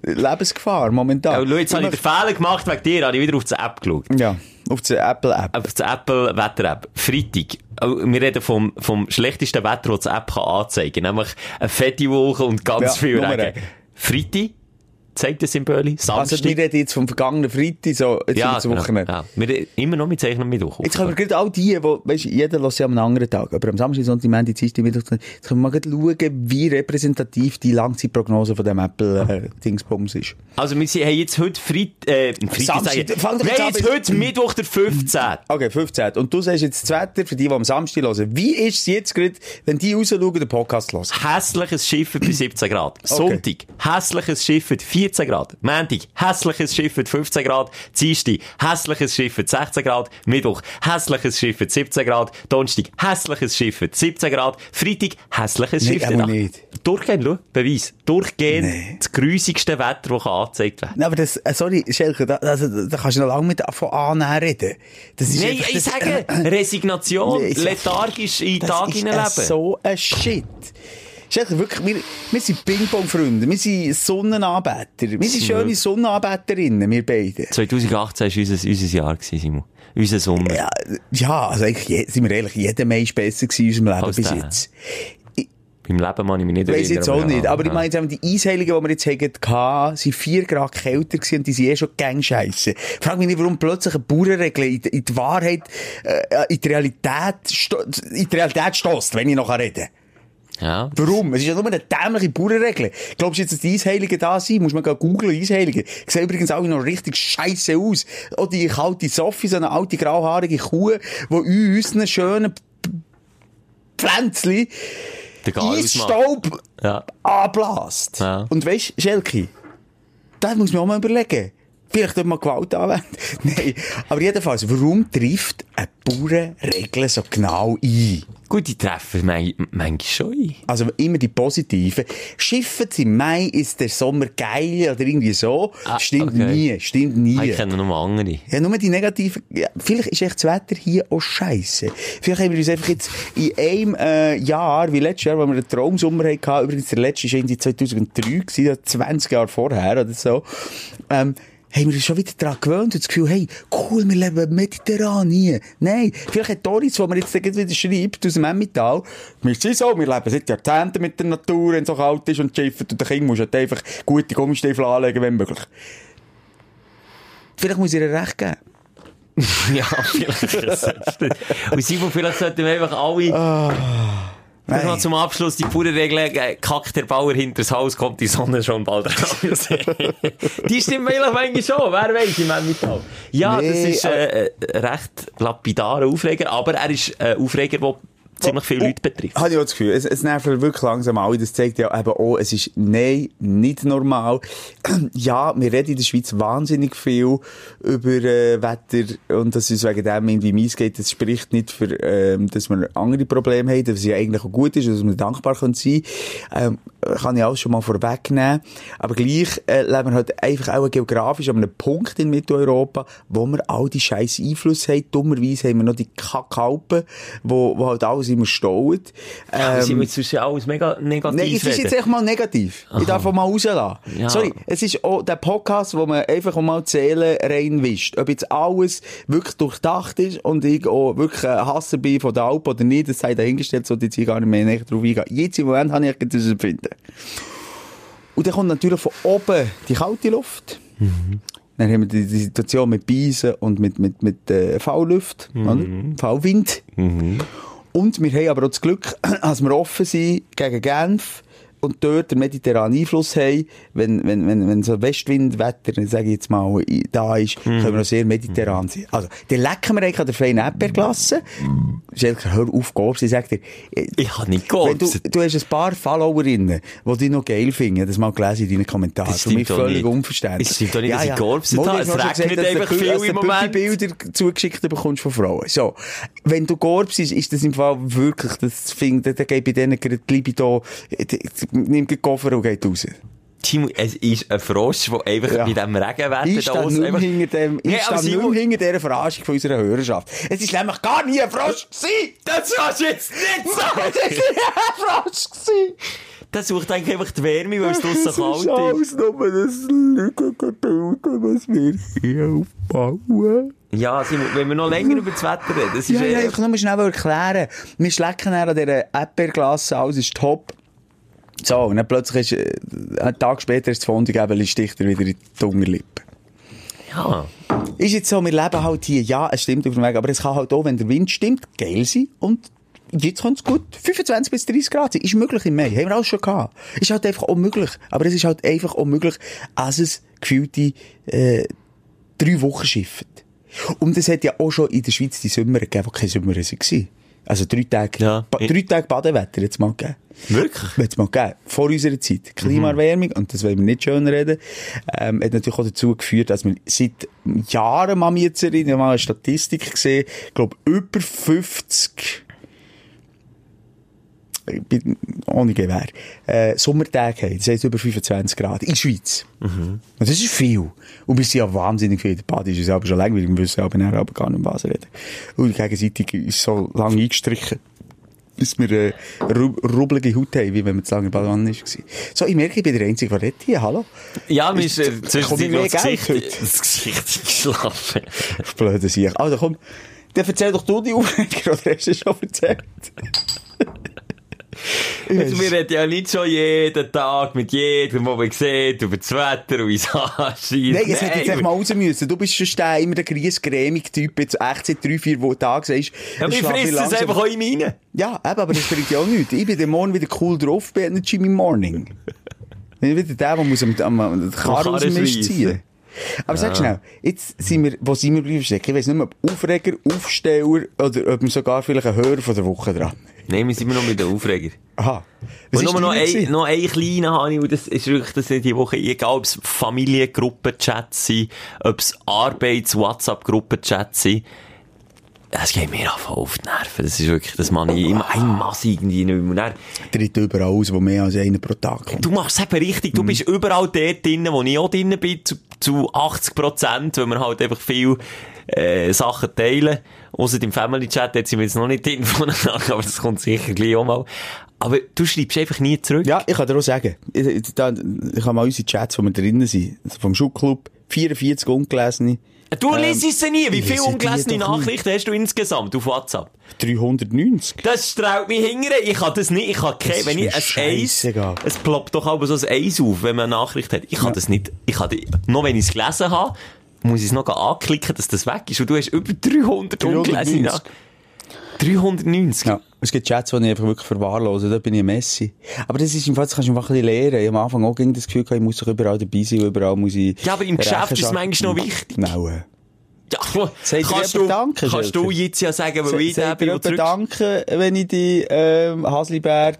Lebensgefahr momentan. Ja, schau, jetzt habe ich den Fehler gemacht wegen dir, habe ich wieder auf die App geschaut. Ja, auf der Apple-App. Auf die Apple Wetter-App. Freitag. Oh, Wir reden vom, vom schlechtesten Wetter, das die App kann anzeigen kann. Nämlich eine fette Wolke und ganz Ja, viel. Regen. Freitag zeigt das Symbol. Also, Samstag. wir reden jetzt vom vergangenen Freitag, so, jetzt ja, zum Wochenende. genau. Ja. Wir immer noch mit Zeichnen mit Woche. Jetzt können wir gerade all die, wo, weißt, jeder lässt ja am anderen Tag, aber am Samstag, Sonntag, Montag, Dienstag, Mittwoch, jetzt können wir mal schauen, wie repräsentativ die Langzeitprognose von dem Apple-Dingsbums ist. Also, wir sind- haben jetzt heute Freitag, äh, Freitag Samstag, fang doch jetzt an heute Mittwoch, der 15. Okay, 15. Und du sagst jetzt das Wetter für die, die am Samstag hören. Wie ist es jetzt gerade, wenn die rausschauen, den Podcast hören? Hässliches Schiff bei 17 Grad. Sonntag, hässliches Schiff 14 Grad. Montag, hässliches Schiff 15 Grad. Dienstag, hässliches Schiff 16 Grad. Mittwoch, hässliches Schiff 17 Grad. Donnerstag, hässliches Schiff 17 Grad. Freitag, hässliches Schiff aber nicht. Durchgehend, schau, Beweis. Durchgehend Nee. das grusigste Wetter, das kann angezeigt werden Nein, aber das, äh, sorry, Schelke, da, also, da kannst du noch lange mit von annehmen reden. Das ist Nein, ich das- sage, Resignation, Nee, ich- lethargisch in den Tag hineinleben. äh, so ein Shit. Schelke, wirklich, wir, wir sind Ping-Pong-Freunde, wir sind Sonnenanbeter, wir sind schöne Sonnenanbeterinnen, wir beide. 2018 war unser, unser Jahr, gewesen, Simon. Unser Sommer. Ja, ja, also eigentlich, je- sind wir ehrlich, jeder Mensch besser in unserem Leben Als bis der. jetzt. Beim Leben kann ich mich nicht Ich weiss jetzt auch nicht, aber ich meine, jetzt haben die Eisheiligen, die wir jetzt hatten, sind vier Grad kälter gewesen und die sind eh schon gang scheisse. Frag mich nicht, warum plötzlich eine Bauernregel in, in die Wahrheit, äh, in die Realität, in die Realität stösst, wenn ich noch reden kann. Ja. Warum? Es ist ja nur eine dämliche Bauernregel. Glaubst du jetzt, dass die Eisheiligen da sind? Muss man googeln, Eisheiligen. Sehen übrigens alle noch richtig scheiße aus. Auch die kalte Sophie, so eine alte grauhaarige Kuh, die unseren schönen Pflänzchen. Eisstaub Ja. anblasst. Ja. Und weisst, Schelki, Das muss man auch mal überlegen. Vielleicht dort mal Gewalt anwenden. [laughs] Nein. Aber jedenfalls, warum trifft eine Bauernregel so genau ein? Gut, die treffen man- manchmal schon. Also immer die positiven. Schiffen Sie im Mai ist der Sommer geil oder irgendwie so. Ah, stimmt okay. nie, stimmt nie. Ah, Ich kenne noch andere. Ja, nur die negativen. Ja, vielleicht ist echt das Wetter hier auch scheiße. Vielleicht haben wir uns einfach jetzt in einem äh, Jahr, wie letztes Jahr, wo wir einen Traumsommer hatten, übrigens der letzte war irgendwie 2003, gewesen, ja, 20 Jahre vorher oder so, ähm, haben wir uns schon wieder daran gewöhnt und das Gefühl, hey, cool, wir leben mediterran hier. Nein, vielleicht hat Doris, die mir jetzt wieder schreibt, aus dem Emmental, wir sind so, wir leben seit Jahrzehnten mit der Natur, wenn es so kalt ist und schifft und der Kind muss halt einfach gute Gummistiefel anlegen, wenn möglich. Vielleicht muss ich ihr recht geben. [laughs] Ja, vielleicht. Und Simon, vielleicht sollten wir einfach alle... Vielleicht noch Nein. zum Abschluss die pure Regel, äh, kackt der Bauer hinters Haus, kommt die Sonne schon bald raus. [laughs] die stimmt vielleicht manchmal schon, wer weiß im Emmental. Ja, das Nee, ist äh, äh, recht lapidarer Aufreger, aber er ist ein Aufreger, der ziemlich viele Leute betrifft. Habe ich auch das Gefühl. Es, es nervt wirklich langsam alle. Das zeigt ja eben auch, es ist, nein, nicht normal. [clears throat] ja, wir reden in der Schweiz wahnsinnig viel über äh, Wetter und das ist wegen dem irgendwie mies geht. Das spricht nicht für, ähm, dass wir andere Probleme haben, was ja eigentlich auch gut ist, dass wir dankbar können sein ähm, kann ich alles schon mal vorwegnehmen. Aber gleich äh, leben wir halt einfach auch geografisch an einem Punkt in Mitteleuropa, wo wir all die scheiß Einflüsse haben. Dummerweise haben wir noch die Kackalpen, wo, wo halt alles immer stauen. Ähm, Ähm, jetzt ist ja alles mega negativ. Nein, es ist jetzt echt mal negativ. Ich darf auch mal rauslassen. Ja. Sorry, es ist auch der Podcast, wo man einfach mal Seele reinwischt. Ob jetzt alles wirklich durchdacht ist und ich auch wirklich ein Hasser bin von der Alp oder nicht, das sei dahingestellt, so jetzt hier gar nicht mehr näher drauf eingehen. Jetzt im Moment habe ich echt das Empfinden. Und dann kommt natürlich von oben die kalte Luft. Dann haben wir die, die Situation mit Beisen und mit, mit, mit äh, V-Luft, oder? V-Wind. Und wir haben aber auch das Glück, [clears throat] dass wir offen sind gegen Genf und dort den mediterranen Einfluss haben. Wenn, wenn, wenn, wenn so Westwindwetter, sage ich jetzt mal, da ist, können wir auch sehr mediterran sein. Also, dann lecken wir eigentlich an der feinen Erdbeerklasse. Schelker, hör auf, Gorbs, ich sag dir, äh, Ich habe nicht wenn du, du hast ein paar Followerinnen, die dich noch geil finden. Das mal gelesen in deinen Kommentaren. Das stimmt völlig nicht. unverständlich. Es stimmt doch nicht, dass ich Mal, habe. Es noch regnet einfach viel im du Moment. Bilder zugeschickt bekommst von Frauen. So. Wenn du Gorbs bist, ist das im Fall wirklich, das finde, da geht bei denen gerade die Libido, äh, die- die- nimmt den Koffer und geht raus. Timo, es ist ein Frosch, der einfach Ja. bei diesem Regenwetter Ich da nicht einfach... hinter dem, ich stehe Simon- nicht hinter dieser Verarschung von unserer Hörerschaft. Es ist nämlich gar nie ein Frosch gewesen! Das kannst du jetzt nicht [laughs] Es sagen! ist nicht ein Frosch gewesen! Das sucht eigentlich einfach die Wärme, weil es draussen Es ist kalt ist. alles nur das Lügengebilde, was wir hier aufbauen. Ja, Simon, wenn wir noch länger über das Wetter reden, das ist Ja, ja, ich kann nur schnell erklären. Wir schlecken an dieser Erdbeerglasse, alles ist top. So, und dann plötzlich ist, äh, einen Tag später ist das Fondue sticht er wieder in die Unterlippe. ja. Ist jetzt so, wir leben halt hier, ja, es stimmt auf dem Weg, aber es kann halt auch, wenn der Wind stimmt, geil sein und jetzt kann es gut 25 bis 30 Grad sein. Ist möglich im Mai. Haben wir alles schon gehabt. Ist halt einfach unmöglich. Aber es ist halt einfach unmöglich, als es gefühlte äh, drei Wochen schifft. Und es hat ja auch schon in der Schweiz die Sommer gegeben, die keine Sommer waren. Also drei Tage, Ja. drei Tage Badewetter jetzt mal gegeben. Wirklich? Jetzt mal gegeben. Vor unserer Zeit. Klimaerwärmung, und das wollen wir nicht schön reden, ähm, hat natürlich auch dazu geführt, dass wir seit Jahren, mal jetzt erinnern, mal eine Statistik gesehen, ich glaube, über 50 ich bin ohne Gewehr, äh, Sommertage haben. Das heisst über 25 Grad. In der Schweiz. Und das ist viel. Und wir sind ja wahnsinnig viel. Der Badi ist uns aber schon langweilig. Wir wissen aber nachher aber gar nicht, was reden. Und gegenseitig ist so lang eingestrichen. Dass wir äh, ru rubbelige Haut haben, wie wenn man zu lange in Badewanne war. So, ich merke, ich bin der Einzige, der redet hier. Hallo? Ja, mir Ist- ist äh, zwischendurch das Gesicht, das Gesicht geschlafen. Blöde Sieg. Also komm, dann erzähl doch du die Aufreger, oder hast du schon erzählt? Also, wir reden ja nicht schon jeden Tag mit jedem, den man sieht, über das Wetter und wie es [laughs] anscheint. Nein, es hätte jetzt echt mal raus müssen. Du bist schon immer der griesgrämige Typ, jetzt echt seit drei, vier Wo- Tagen sagst, Ja, schlaf ich fressen es einfach auch in meine. Ja, eben, aber das bringt ja auch nichts. Ich bin der Morgen wieder cool drauf bei einer Jimmy Morning. Ich bin wieder der, der muss am, am, am Karren aus dem Mist schreissen. ziehen. Aber sag schnell, jetzt sind wir, wo sind wir stecken? Ich weiss nicht mehr, ob Aufreger, Aufsteller oder ob wir sogar vielleicht einen Hörer von der Woche dran. Nein, wir sind immer noch mit den Aufreger. Aha. Und ist nur noch ein, noch ein kleiner habe ich, und das ist wirklich, das ist die Woche, egal ob es Familiengruppenchats sind, ob es Arbeits-WhatsApp-Gruppenchats sind, das geht mir einfach auf die Nerven. Das ist wirklich, das mache ich immer ein Mass irgendwie nicht mehr. Und dann, Tritt überall aus, wo mehr als einer pro Tag kommt. Du machst es eben richtig. Du bist überall dort drin, wo ich auch drin bin, zu, zu 80 Prozent, weil wir halt einfach viel äh, Sachen teilen. Außer im Family Chat, dort sind wir jetzt noch nicht drin [laughs] voneinander, aber das kommt sicher gleich auch mal. Aber du schreibst einfach nie zurück. Ja, ich kann dir auch sagen, ich, ich, da, ich habe mal unsere Chats, wo wir drinnen sind, also vom Schulclub, 44 ungelesene, Du liest sie nie. Wie viele ungelesene. Nachrichten hast du insgesamt auf WhatsApp? 390. Das strahlt mich hingern. Ich kann das nicht. Ich kann keine, ist wenn ich ein Eis, es ploppt doch aber so ein Eis auf, wenn man eine Nachricht hat. Ich kann das nicht. Ich kann, die- noch wenn ich es gelesen habe, muss ich es noch anklicken, dass das weg ist. Und du hast über 300 ungelesene 390. Nachrichten. 390. Ja. Es gibt Chats, die ich einfach wirklich verwahrlose, da bin ich Messi. Aber das ist im Fall, das kannst du einfach ein bisschen lernen. Ich am Anfang auch gegen das Gefühl, gehabt, ich muss doch überall dabei sein, überall muss ich... Ja, aber im Geschäft ist es manchmal noch wichtig. Nein. Ja, Sagt kannst du, Danke, kannst du jetzt ja sagen, weil ich dir bin, der zurück... danke, wenn ich die ähm, Hasliberg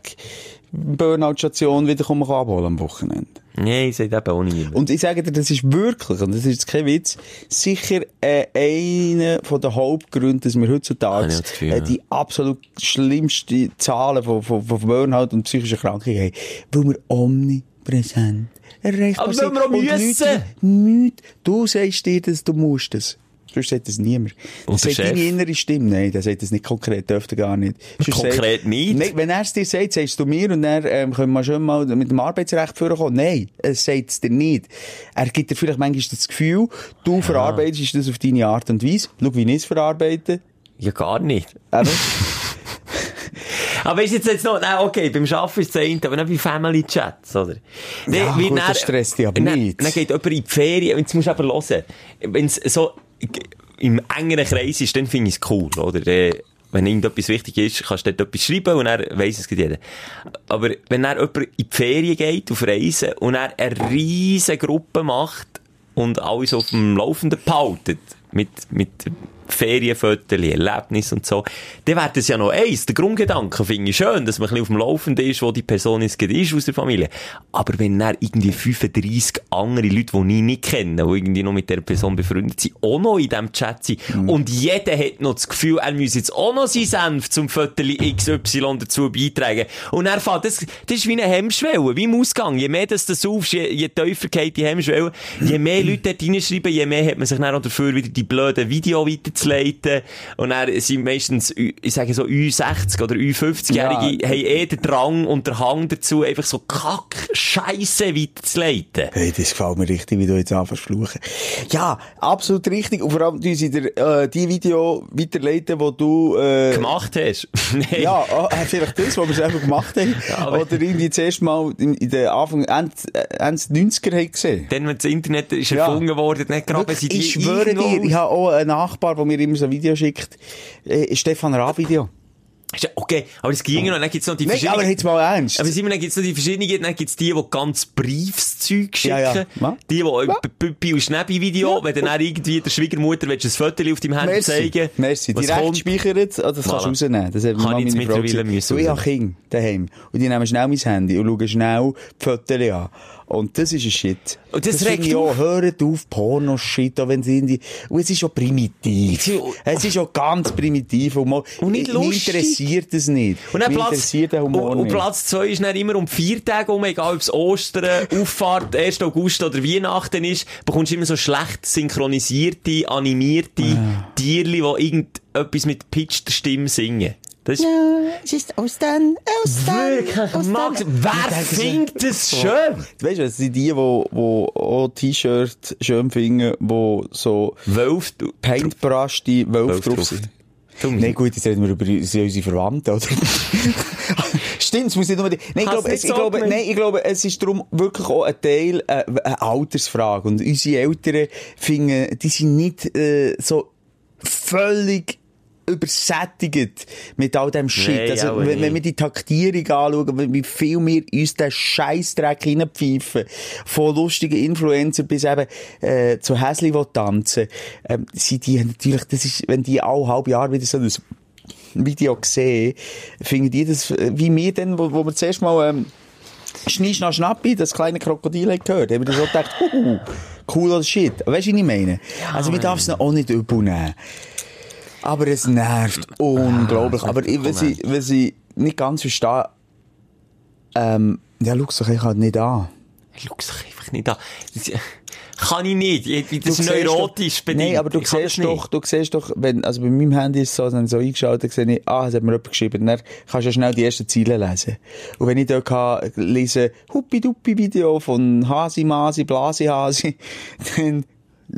Burnout-Station wieder komme abholen am Wochenende. Nein, ich sage eben auch niemand. Und ich sage dir, das ist wirklich, und das ist jetzt kein Witz, sicher äh, einer von den Hauptgründen, dass wir heutzutage das Gefühl, äh, die absolut schlimmsten Zahlen von, von, von Burnout und psychischen Krankheiten haben. Weil wir omnipräsent erreichbar Aber sind. weil wir auch müssen. Nichts. Du sagst dir, dass du musst es. Sonst sagt das niemand. Das sagt deine innere Stimme. Nein, der sagt das nicht konkret, dürfte gar nicht. Sonst Konkret sagt- nicht? Nein, wenn er es dir sagt, sagst du mir und dann ähm, können wir schon mal mit dem Arbeitsrecht vorkommen. Nein, er sagt es dir nicht. Er gibt dir vielleicht manchmal das Gefühl, du verarbeitest das auf deine Art und Weise. Schau, wie ich es verarbeite. Ja, gar nicht. Aber [laughs] ist jetzt jetzt noch, nein, okay, beim Arbeiten ist es eine, aber nicht bei Family Chats, oder? Ja, gut, dann- das stresst dich aber dann- nicht. Dann geht jemand in die Ferien, jetzt musst du aber hören. Wenn es so im engeren Kreis ist, dann finde ich es cool, oder? Wenn irgendetwas wichtig ist, kannst du dort etwas schreiben und er weiss es jeder. Aber wenn er jemand in die Ferien geht, auf Reisen, und er eine riesige Gruppe macht und alles auf dem Laufenden behaltet, mit, mit Ferienfotos, Erlebnissen und so, dann wäre das ja noch eins. Der Grundgedanke finde ich schön, dass man ein bisschen auf dem Laufenden ist, wo die Person jetzt ist aus der Familie. Aber wenn dann irgendwie 35 andere Leute, die ich nicht kenne, die irgendwie noch mit der Person befreundet sind, auch noch in diesem Chat sind, und jeder hat noch das Gefühl, er müsse jetzt auch noch sein Senf zum Viertel XY dazu beitragen. Und er fährt, das, das ist wie eine Hemmschwelle, wie im Ausgang. Je mehr das du saufst, je, je tiefer geht die Hemmschwelle, je mehr Leute dort reinschreiben, je mehr hat man sich dann auch dafür wieder die blöden Video weiterzuleiten. Und dann sind meistens, ich sage so, Ü60 oder Ü50-Jährige, Ja. haben eh den Drang und den Hang dazu, einfach so Kack-Scheisse weiterzuleiten. Hey, das gefällt mir richtig, wie du jetzt anfängst fluchen. Ja, absolut richtig. Und vor allem, du sie dir, äh, die Video weiterleiten, wo du, äh, Gemacht hast. [laughs] Nein. Ja, äh, vielleicht das, was wir selber gemacht haben. [laughs] aber- Oder irgendwie das erste Mal in, in den Anfang, Ende, äh, Ende 90er haben gesehen. Dann, wenn das Internet ist Ja. erfunden worden, dann graben sie die ich schwöre dir, ich habe auch einen Nachbar, der mir immer so ein Video schickt. Äh, Stefan Raab-Video. Ja Okay, aber es ging noch, dann gibt's noch die Nein, aber verschiedenen... jetzt mal ernst. Aber Simon, dann gibt's noch die verschiedenen, dann gibt's die, die ganz Briefszeug schicken. Ja, ja. Ja. Die, die ja. Pippi und Schnäppi-Video, wenn dann auch irgendwie der Schwiegermutter willst ein Foto auf deinem Handy Merci. zeigen. Merci. was Direkt kommt. speichert, oh, das kannst du rausnehmen. Das hat Kann ich jetzt mittlerweile müssen Du, ich habe. Kinder daheim. Und die nehmen schnell mein Handy und schauen schnell die Fotos an. Und das ist ein Shit. Und das finde regt ich auch. auf. Hört auf, Porno-Shit, auch wenn sie irgendwie... Und es ist auch primitiv. Es ist auch ganz primitiv. Und, mal, Und nicht lustig. interessiert das nicht. Und dann Platz, Humor und, und. Platz zwei ist dann immer um vier Tage um, egal ob es Ostern, [laughs] Auffahrt, 1. August oder Weihnachten ist, bekommst du immer so schlecht synchronisierte, animierte Ah. Tierli, die irgendetwas mit pitchter Stimme singen. Das ist es ist Ostern, Ostern, wirklich, Max, wer findet das schön? Du weißt, es sind die, die, die auch T-Shirt schön finden, die so Wölf, du, Paintbrushed Wölfe drauf sind. du, Nein, gut, jetzt reden wir über unsere Verwandten, oder? [laughs] Stimmt, es muss nicht nur die... Nein, ich glaube, es, ich, glaube, nein, ich glaube, es ist darum wirklich auch ein Teil, äh, eine Altersfrage. Und unsere Eltern finden, die sind nicht äh, so völlig übersättigt mit all dem Shit. Nein, also, wenn, wenn wir die Taktierung anschauen, wie viel wir uns den Scheissdreck reinpfeifen, von lustigen Influencer bis eben äh, zu Häsli, die tanzen, ähm, sind die natürlich, das ist, wenn die alle halb Jahr wieder so ein Video gesehen, finden die das, äh, wie wir dann, wo, wo wir zuerst mal, ähm, Schnie, schna, schnappi, das kleine Krokodil hat gehört, haben wir so gedacht, [laughs] huhu, cool oder shit. Weißt du, was ich meine? also, man darf es auch nicht übel nehmen. Aber es nervt unglaublich. Aber ich, wenn sie, wenn sie nicht ganz verstehen, ähm, ja, schau doch ich halt nicht an. Schau es einfach nicht an. Das, kann ich nicht. Ich- Das ist neurotisch bedingt. Nein, aber du Ich siehst doch, du siehst doch, wenn, also bei meinem Handy ist es so, dann so eingeschaltet, sehe ich, ah, es hat mir jemand geschrieben, dann kannst du ja schnell die ersten Ziele lesen. Und wenn ich dort kann, lese, Huppi-Duppi-Video von Hasi, Masi, Blasi, Hasi, [laughs] dann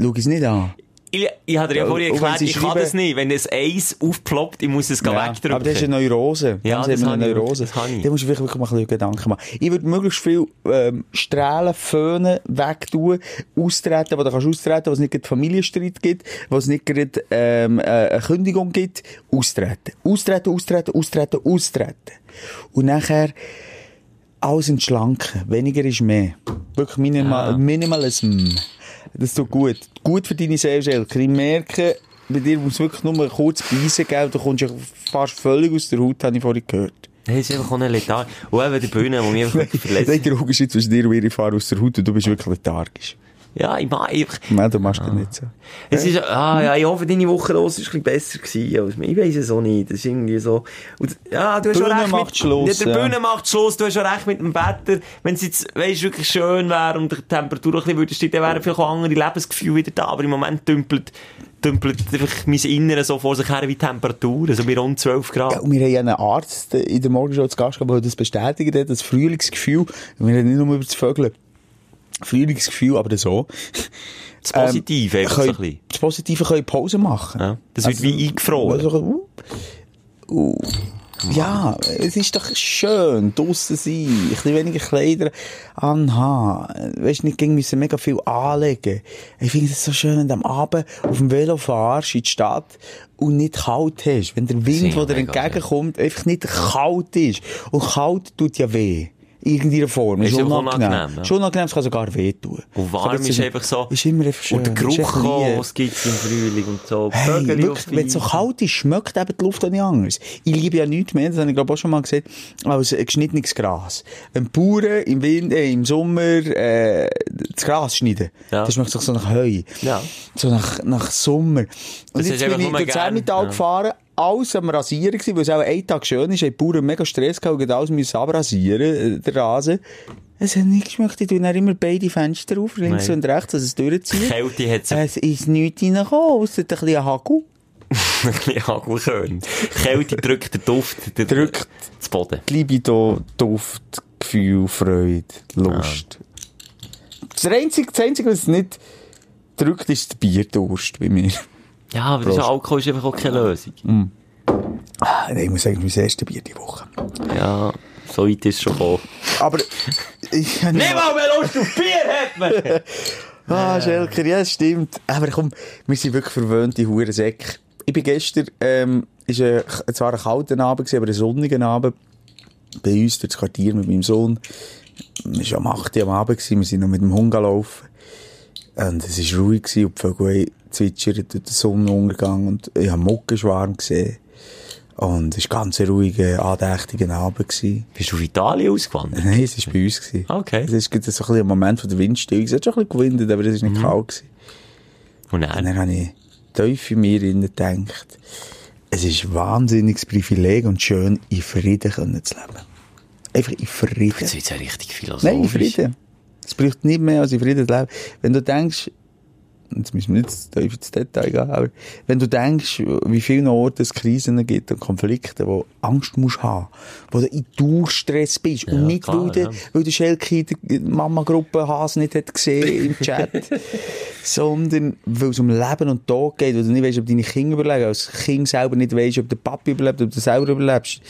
schau ich es nicht an. Ich, ich habe dir ja Ja, vorhin erklärt, ich kann das nicht. Wenn es Eis aufploppt, ich muss es ja, wegdrücken. aber das ist eine Neurose. Ja, das eben habe eine ich Neurose. wirklich, das ich. Da musst du wirklich, wirklich mal ein bisschen Gedanken machen. Ich würde möglichst viel ähm, Strahlen, Föhnen wegtun, austreten, wo du kannst austreten, wo es nicht gerade Familienstreit gibt, wo es nicht gerade ähm, äh, eine Kündigung gibt, austreten. Austreten, austreten, austreten, austreten. Und nachher alles entschlanken. Weniger ist mehr. Wirklich minimal, Minimalism. Das tut gut. Gut für deine Seele, Schelker. Ich merke, bei dir muss wirklich nur kurz beißen geben. Du kommst ja fast völlig aus der Haut, habe ich vorhin gehört. Das ist einfach auch ein Letharg. Und eben die Bühne, die mich einfach wirklich [laughs] Nein, verletzt. der Unterschied zwischen dir und ihre Fahrer aus der Haut und du bist wirklich lethargisch. Ja, ich mag einfach... Nein, du machst das nicht so. Es ist, ah, ja, ich hoffe, deine Woche los ist ein bisschen besser gewesen. Ich weiss es auch nicht. Das ist irgendwie so. Und, ja, du hast schon Bühne recht. macht mit, Schluss, Ja, der ja. Bühne macht Schluss. Du hast schon recht mit dem Wetter. Wenn es jetzt, weisst, wirklich schön wäre und die Temperatur ein bisschen würde steigen, dann wären vielleicht auch andere Lebensgefühle wieder da. Aber im Moment dümpelt, dümpelt einfach mein Inneres so vor sich her wie Temperatur. Also bei rund 12 Grad. Ja, und wir haben ja einen Arzt in der Morgenshow zu Gast gehabt, der das bestätigt hat, das Frühlingsgefühl. Wir reden nicht nur über das Vögeln. Frühlingsgefühl, aber so. Das Positive einfach so ein können, bisschen. das Positive können Pause machen. Ja, das wird wie eingefroren. Also, uh, uh. Ja, es ist doch schön, draussen sein, ein bisschen weniger Kleider anhaben. Weißt nicht gegen müssen mega viel anlegen. Ich finde es so schön, wenn du am Abend auf dem Velo fahrst in die Stadt und nicht kalt hast. Wenn der Wind, der dir entgegenkommt, einfach nicht kalt ist. Und kalt tut ja weh. In irgendeiner Form. Ist Ist unangenehm. unangenehm, ja. Ist unangenehm, es kann sogar wehtun. Und warm ist einfach so. Ist immer einfach schön. Und der Geruch, was es gibt im Frühling und so. Hey, wirklich, wenn es so kalt ist, schmeckt eben die Luft auch nicht anders. Ich liebe ja nichts mehr, das habe ich glaube auch schon mal gesagt, als äh, geschnittenes Gras. Die Bauern im Winter, äh, im Sommer äh, das Gras schneiden, Ja. das schmeckt doch so nach Heu. Ja. So nach, nach Sommer. Und Das jetzt bin ich durch gern, Zermital ja. gefahren, alles am Rasieren gewesen, weil es auch ein Tag schön ist, haben die Bauern mega Stress gehabt und alles müssen abrasieren, äh, der Rasen. Es hat nicht geschmeckt, ich tue dann immer beide Fenster auf, links Nein. und rechts, dass es durchzieht. Kälte hat Es ist nichts reingekommen, ausser ein bisschen Hagel. [laughs] ein bisschen Hagelkörn. Kälte drückt den Duft, der Drückt. das Boden. Die Libido, Duft, Gefühl, Freude, Lust. Das Einzige, das Einzige, was es nicht drückt, ist der Bierdurst bei mir. Ja, aber das ist. Alkohol ist einfach auch keine Lösung. Ah, Nein, ich muss sagen, mein erstes Bier die Woche. Ja, so weit ist es schon gekommen. Aber ich... [laughs] mal mehr Lust auf Bier hat man! [laughs] Ah, Schelker, ja, das stimmt. Aber komm, wir sind wirklich verwöhnte Hurensäcke. Ich bin gestern, ähm, ist ein, zwar ein kalter Abend aber ein sonniger Abend. Bei uns durchs Quartier mit meinem Sohn. Es war am 8 Uhr am Abend, wir sind noch mit dem Hund gelaufen. Und es war ruhig und die Vögel zwitschert durch den Sonnenuntergang und ich habe Muckenschwarm gesehen. Und es war ganz ein ruhiger, andächtiger Abend gewesen. Bist du auf Italien ausgewandert? Nein, es war bei uns. Gewesen. Okay. Es ist gerade so ein, Moment von der Windstille. Es hat schon ein bisschen gewindet, aber es war nicht kalt. Gewesen. Und Und dann? dann habe ich tief in mir gedacht, es ist ein wahnsinniges Privileg und schön, in Frieden zu leben. Einfach in Frieden. Jetzt wird ja richtig philosophisch. Nein, in Frieden. Es braucht nicht mehr als in Frieden zu leben. Wenn du denkst, jetzt müssen wir nicht ins Detail gehen, aber wenn du denkst, wie vielen Orten es Krisen gibt und Konflikte, wo Angst musst haben, wo du in Durchstress bist und nicht, klar, weil, der, ja. weil der Schelke der Mama-Gruppe Hase nicht hat gesehen im [laughs] Chat, sondern weil es um Leben und Tod geht, weil du nicht weißt, ob deine Kinder überleben, als Kind selber nicht weißt, ob der Papi überlebt, ob du selber überlebst,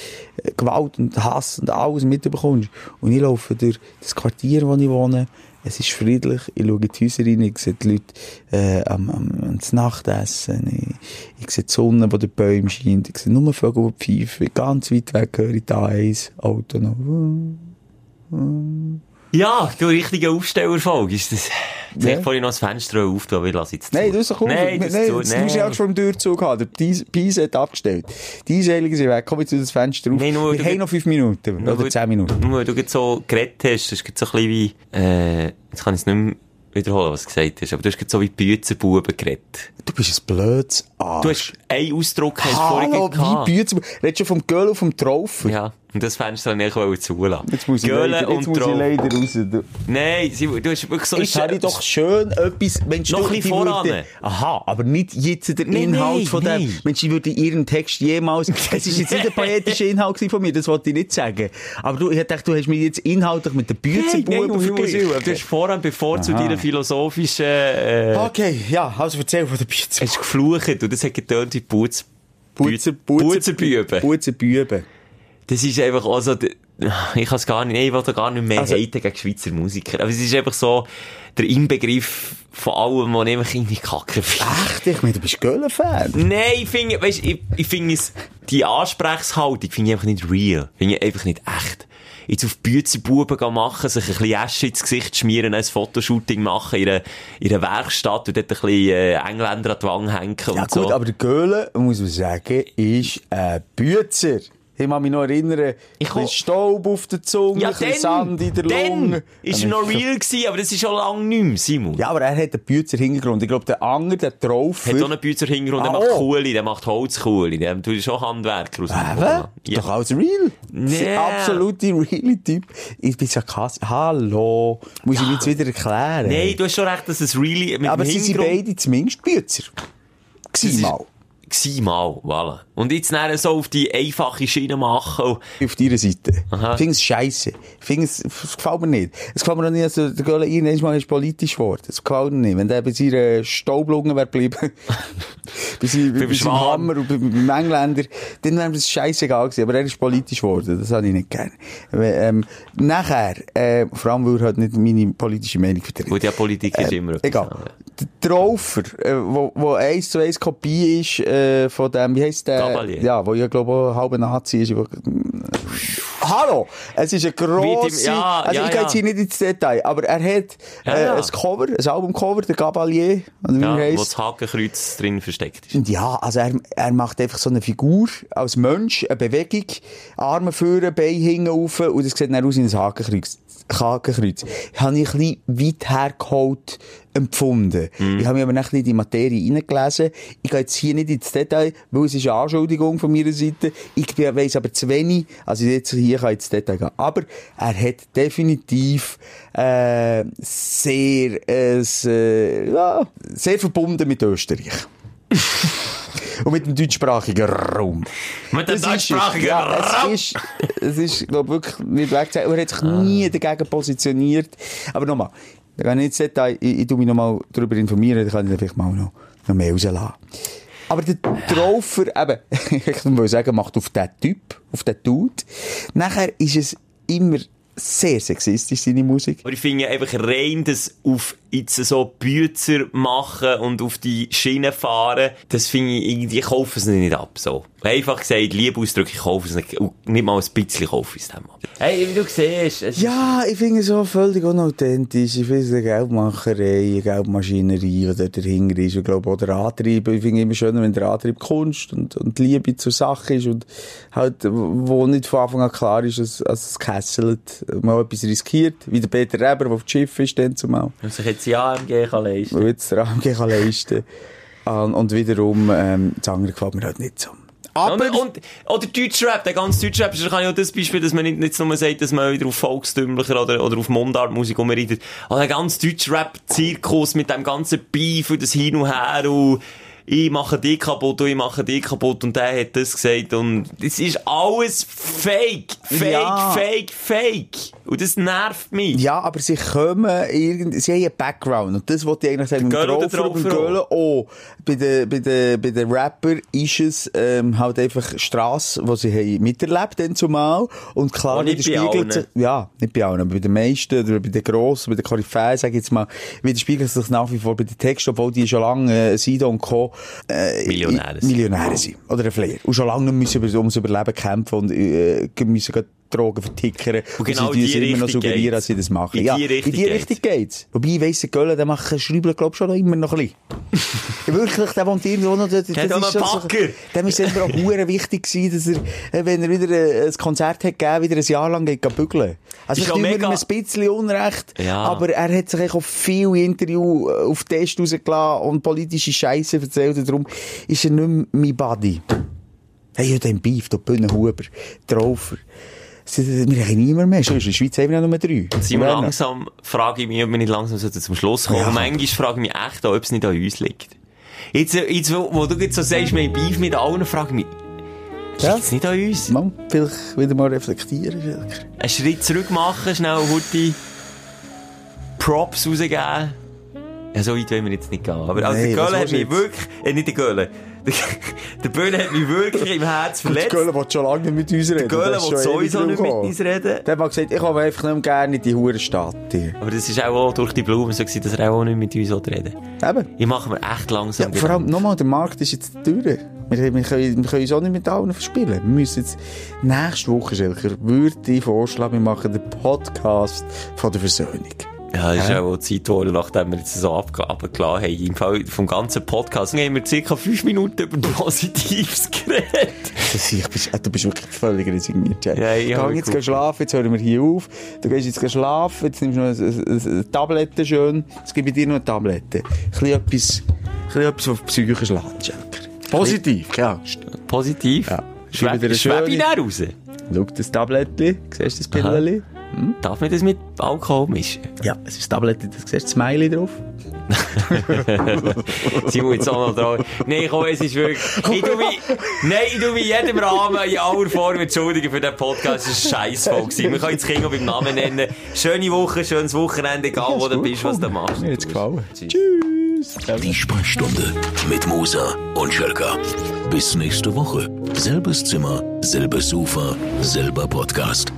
Gewalt und Hass und alles mitbekommst. Und ich laufe durch das Quartier, wo ich wohne, es ist friedlich, ich schaue in die Häuser rein, ich sehe die Leute äh, am, am, Nachtessen, ich, ich sehe die Sonne, die der Bäume scheint, ich sehe nur Vögel, die pfeifen, ganz weit weg höre ich da eins Auto noch. Ja, du, richtige Aufstellerfolge ist das. Jetzt Ja. ja. vorhin noch das Fenster aufgetan, aber ich lasse jetzt. Nein, du hast doch cool. Nein, das zu- das musst du ja auch schon im Durchzug haben. Der Piese hat abgestellt. Die Einseilungen sind weg. Komm jetzt das Fenster auf. Nein, nur Wir haben noch fünf Minuten. Nur Oder zehn Minuten. Nur du jetzt so geredet hast, das ist so ein bisschen wie, äh, jetzt kann ich es nicht mehr wiederholen, was du gesagt hast, aber du hast jetzt so wie Büzenbuben geredet. Du bist ein blödes Arsch. Du hast einen Ausdruck hast du vorhin Hallo, gehabt. wie Bützen. Redest du vom Göll und vom Traufer? Ja, und das Fenster wollte ich eigentlich zulassen. Jetzt muss ich leider, jetzt und muss ich leider raus. Du, Nein, sie, du hast wirklich so jetzt habe ich doch schön etwas, Mensch, Noch du, ein voran. Würde, aha, aber nicht jetzt der Nein, Inhalt nein, von dem. nein. Mensch, ich würde ihren Text jemals, [laughs] es ist jetzt nicht ein poetischer Inhalt von mir, das wollte ich nicht sagen. Aber du, ich dachte, du hast mich jetzt inhaltlich mit den Büzenbuben du, du, verglichen. du hast vorhin, bevor zu Aha. deiner philosophischen, äh, Okay, ja, also erzähl von den Büzen. hast geflucht und das hat getönt wie Putz. Buzer, Butzerbüben. Buzenbüben. Das ist einfach auch so, ich kann es gar nicht, ich will da gar nicht mehr Also- haten gegen Schweizer Musiker. Aber es ist einfach so, der Inbegriff von allem, was ich einfach irgendwie kacke finde. Echt? Ich meine, du bist Göller-Fan. Nein, ich finde, weißt, ich, ich finde es, die Ansprechhaltung finde ich einfach nicht real. Finde ich einfach nicht echt. Jetzt auf Büzenbuben machen, sich ein bisschen Asche ins Gesicht schmieren, ein Fotoshooting machen in einer, in einer Werkstatt und dort ein bisschen äh, Engländer an die Wange hängen Ja und gut, so. aber der Göhle, muss man sagen, ist ein Büzer. Ich kann mich noch erinnern, Ich ein Staub auf der Zunge, ja, ein bisschen Sand in der dann Lunge. ist er noch real gewesen, aber das ist schon lange nicht mehr, Simon. Ja, aber er hat einen Büzer Hintergrund. Ich glaube, der andere, der Traufer... Hat auch einen Büzer Hintergrund, der Ah, macht oh. Der macht Holzkuhli, der tut schon Handwerker aus dem Eben? Ja. Doch alles real. Nee. Der absolute reale Typ. Ich bin sarkastisch. Hallo. Muss ich mir jetzt wieder erklären? Nein, du hast schon recht, dass es really aber sie sind beide zumindest Gsi ist- mal. Gsi mal, voilà. Und jetzt dann so auf die einfache Schiene machen. Auf deiner Seite. Finde es scheisse. Finde es, es gefällt mir nicht. Es gefällt mir auch nicht, dass der Göller irgendwann mal ist politisch geworden. Es gefällt mir nicht. Wenn der bei seiner Staublunge wäre geblieben, [laughs] bei, seinem, bei seinem. Hammer und beim Engländer, dann wäre es scheißegal gewesen. Aber er ist politisch geworden. Das habe ich nicht gerne. Ähm, nachher, äh, vor allem, weil er halt nicht meine politische Meinung vertritt. Gut, ja, Politik ist immer etwas Äh, Egal. anderes. Der Traufer, äh, wo, wo eins zu eins Kopie ist, äh, von dem, wie heisst der? Gabalier. Ja, wo ja, glaube ich, auch halber Nazi ist. Wo, Hallo! Es ist ein grosser, ja, also ja, ich gehe jetzt hier nicht ins Detail, aber er hat, äh, ein Cover, ein Albumcover, der Gabalier, oder wie Ja, er wo heisst. das Hakenkreuz drin versteckt ist. Ja, also er, er macht einfach so eine Figur als Mensch, eine Bewegung, Arme führen, Beine hinten rauf und das sieht dann aus wie ein Hakenkreuz. Hakenkreuz. Habe ich ein bisschen weit hergeholt empfunden. Ich habe mir aber nicht in die Materie hineingelesen. Ich gehe jetzt hier nicht ins Detail, weil es ist eine Anschuldigung von meiner Seite. Ich weiss aber zu wenig, also jetzt hier kann ich ins Detail gehen. Aber er hat definitiv äh, sehr, äh, äh, ja, sehr verbunden mit Österreich. [laughs] Und mit dem deutschsprachigen Raum. Mit dem Das deutschsprachigen ja, Raum. Es ist, es ist, glaub wirklich nicht wegzusagen. Er hat sich nie dagegen positioniert. Aber nochmal, da kann ich nicht ins Detail, ich, ich mich nochmal darüber informieren, dann kann ich vielleicht mal noch, noch mehr rauslassen. Aber der Traufer, eben, [laughs] ich will sagen, macht auf den Typ, auf den Dude. Nachher ist es immer sehr sexistisch, seine Musik. Aber ich finde einfach rein das auf jetzt so Büzer machen und auf die Schiene fahren, das finde ich irgendwie, ich kaufe es nicht ab, so. Einfach gesagt, liebe Ausdrücke, ich kaufe es nicht, und nicht mal ein bisschen kaufe ich es dem ab. Hey, wie du siehst, es Ja, ich finde es so völlig unauthentisch. Ich finde es eine Geldmacherei, eine Geldmaschinerie, die dort dahinter ist. Ich glaube auch der Antrieb. Ich finde es immer schöner, wenn der Antrieb Kunst und, und Liebe zur Sache ist und halt, wo nicht von Anfang an klar ist, dass, dass es kesselt, mal etwas riskiert. Wie der Peter Reber, der auf dem Schiff ist, dann zumal. muss sich jetzt die AMG kann leisten. Weil jetzt der AMG kann leisten kann. Und wiederum, ähm, das andere gefällt mir halt nicht so. Aber, und, und, oder Deutschrap, der ganze Deutschrap, kann ja auch das Beispiel, dass man nicht, nicht nur sagt, dass man wieder auf volkstümlicher oder, oder auf Mundartmusik umreitet. Aber der ganze Deutschrap-Zirkus mit dem ganzen Beef und das Hin und Her und ich mache dich kaputt und ich mache dich kaputt und der hat das gesagt und das ist alles fake, fake, Ja. fake, fake. Und das nervt mich. Ja, aber sie kommen irgendwie, sie haben einen Background. Und das wollte ich eigentlich sagen. Der der Traufer und Traufer Göller auch. Bei den, bei den, bei den Rapper ist es, ähm, halt einfach Strasse, die sie haben miterlebt, dann zumal. Und klar, Oh, nicht widerspiegelt sich, ja, nicht bei allen, aber bei den meisten, oder bei den Grossen, bei den Koryphäen, sag ich jetzt mal, widerspiegelt sich nach wie vor bei den Texten, obwohl die schon lange, äh, Sido und Co., äh, Millionäre sind. Millionäre sind. Oder ein Flair. Und schon lange müssen über, ums Überleben kämpfen und, äh, müssen Drogen vertickern. Und genau sie in uns die immer noch suggerieren, geht's. dass sie das machen. In ja, die Richtung in die geht's. Richtung geht's. Wobei, ich weiss, Göller, der macht Schräubler, glaub schon immer noch ein bisschen. [laughs] Wirklich, der wohnt irgendwo noch hat auch noch schon so-. Dem ist immer auch hure wichtig gewesen, dass er, äh, wenn er wieder äh, ein Konzert hat gegeben, wieder ein Jahr lang geht bügeln. Also, Ist ich auch tue mir mega- ein bisschen Unrecht. Ja. Aber er hat sich eigentlich auf viele Interviews äh, auf Test rausgelassen und politische Scheiße erzählt. Und darum ist er nicht mehr mein Buddy. Hey, ja, den Beef, der Bühnenhuber, der Raufer. Sie- Wir haben niemand mehr. Schon ist in der Schweiz haben wir noch nur drei. Simon, Werner. langsam frage ich mich, ob wir nicht langsam zum Schluss kommen. Ja. Und manchmal frage ich mich echt auch, ob es nicht an uns liegt. Jetzt, jetzt wo, wo du jetzt so sagst, wir haben Beef mit allen, frage ich mich, Ja. liegt es nicht an uns? Mann, vielleicht wieder mal reflektieren. Einen Schritt zurück machen, schnell Hutti Props rausgeben. Ja, so weit wollen wir jetzt nicht gehen. Aber also, Nee, der Göhle hat mich jetzt? wirklich, äh, nicht der Göhle, der, Böhle hat mich wirklich im Herz verletzt. Göller will schon lange nicht mit uns reden. Der Göhle Das ist will sowieso nicht mit uns reden. Der hat mal gesagt, ich komme einfach nicht mehr gerne in die Hurenstadt. Aber das ist auch, durch die Blumen so dass er auch nicht mit uns reden. Eben. Ich mache mir echt langsam Ja, vor allem, nochmal, der Markt ist jetzt durch. Wir, wir, können, wir können uns auch nicht mit allen verspielen. Wir müssen jetzt, nächste Woche, Schelker, würde ich vorschlagen, wir machen den Podcast von der Versöhnung. Ja, das ist Hä? auch Zeit geworden, nachdem wir jetzt so abge- abgeladen haben. Im Fall vom ganzen Podcast haben wir circa fünf Minuten über Positives [laughs] geredet. Das, ich bist, äh, du bist wirklich völlig resigniert, Jack. Ja, ich Geh jetzt schlafen, jetzt hören wir hier auf. Du gehst jetzt schlafen, jetzt nimmst du noch eine, eine, eine Tablette schön. Jetzt gebe ich dir noch eine Tablette. Ein bisschen etwas, ein bisschen etwas, was auf die Psyche schlägt. Positiv, keine Angst. Positiv. Ja. Schweb, Gib dir eine schweb ich schöne- dann raus? Schau das Tablettchen, siehst du das Pilleli? Darf man das mit Alkohol mischen? Ja, es ist das Tablettchen, da siehst du das Smiley drauf. [laughs] Simon jetzt auch noch dran. Nein, komm, es ist wirklich... Ich tu mich, nein, ich tu mich in jedem Rahmen, in aller Form entschuldigen für den Podcast. Es war ein Scheissvoll. gewesen. Wir können jetzt Kinder beim Namen nennen. Schöne Woche, schönes Wochenende, egal wo du bist, was du machst. Mir hat's gefallen. Tschüss. Die Sprechstunde mit Musa und Schelka. Bis nächste Woche. Selbes Zimmer, selbes Sofa, selber Podcast.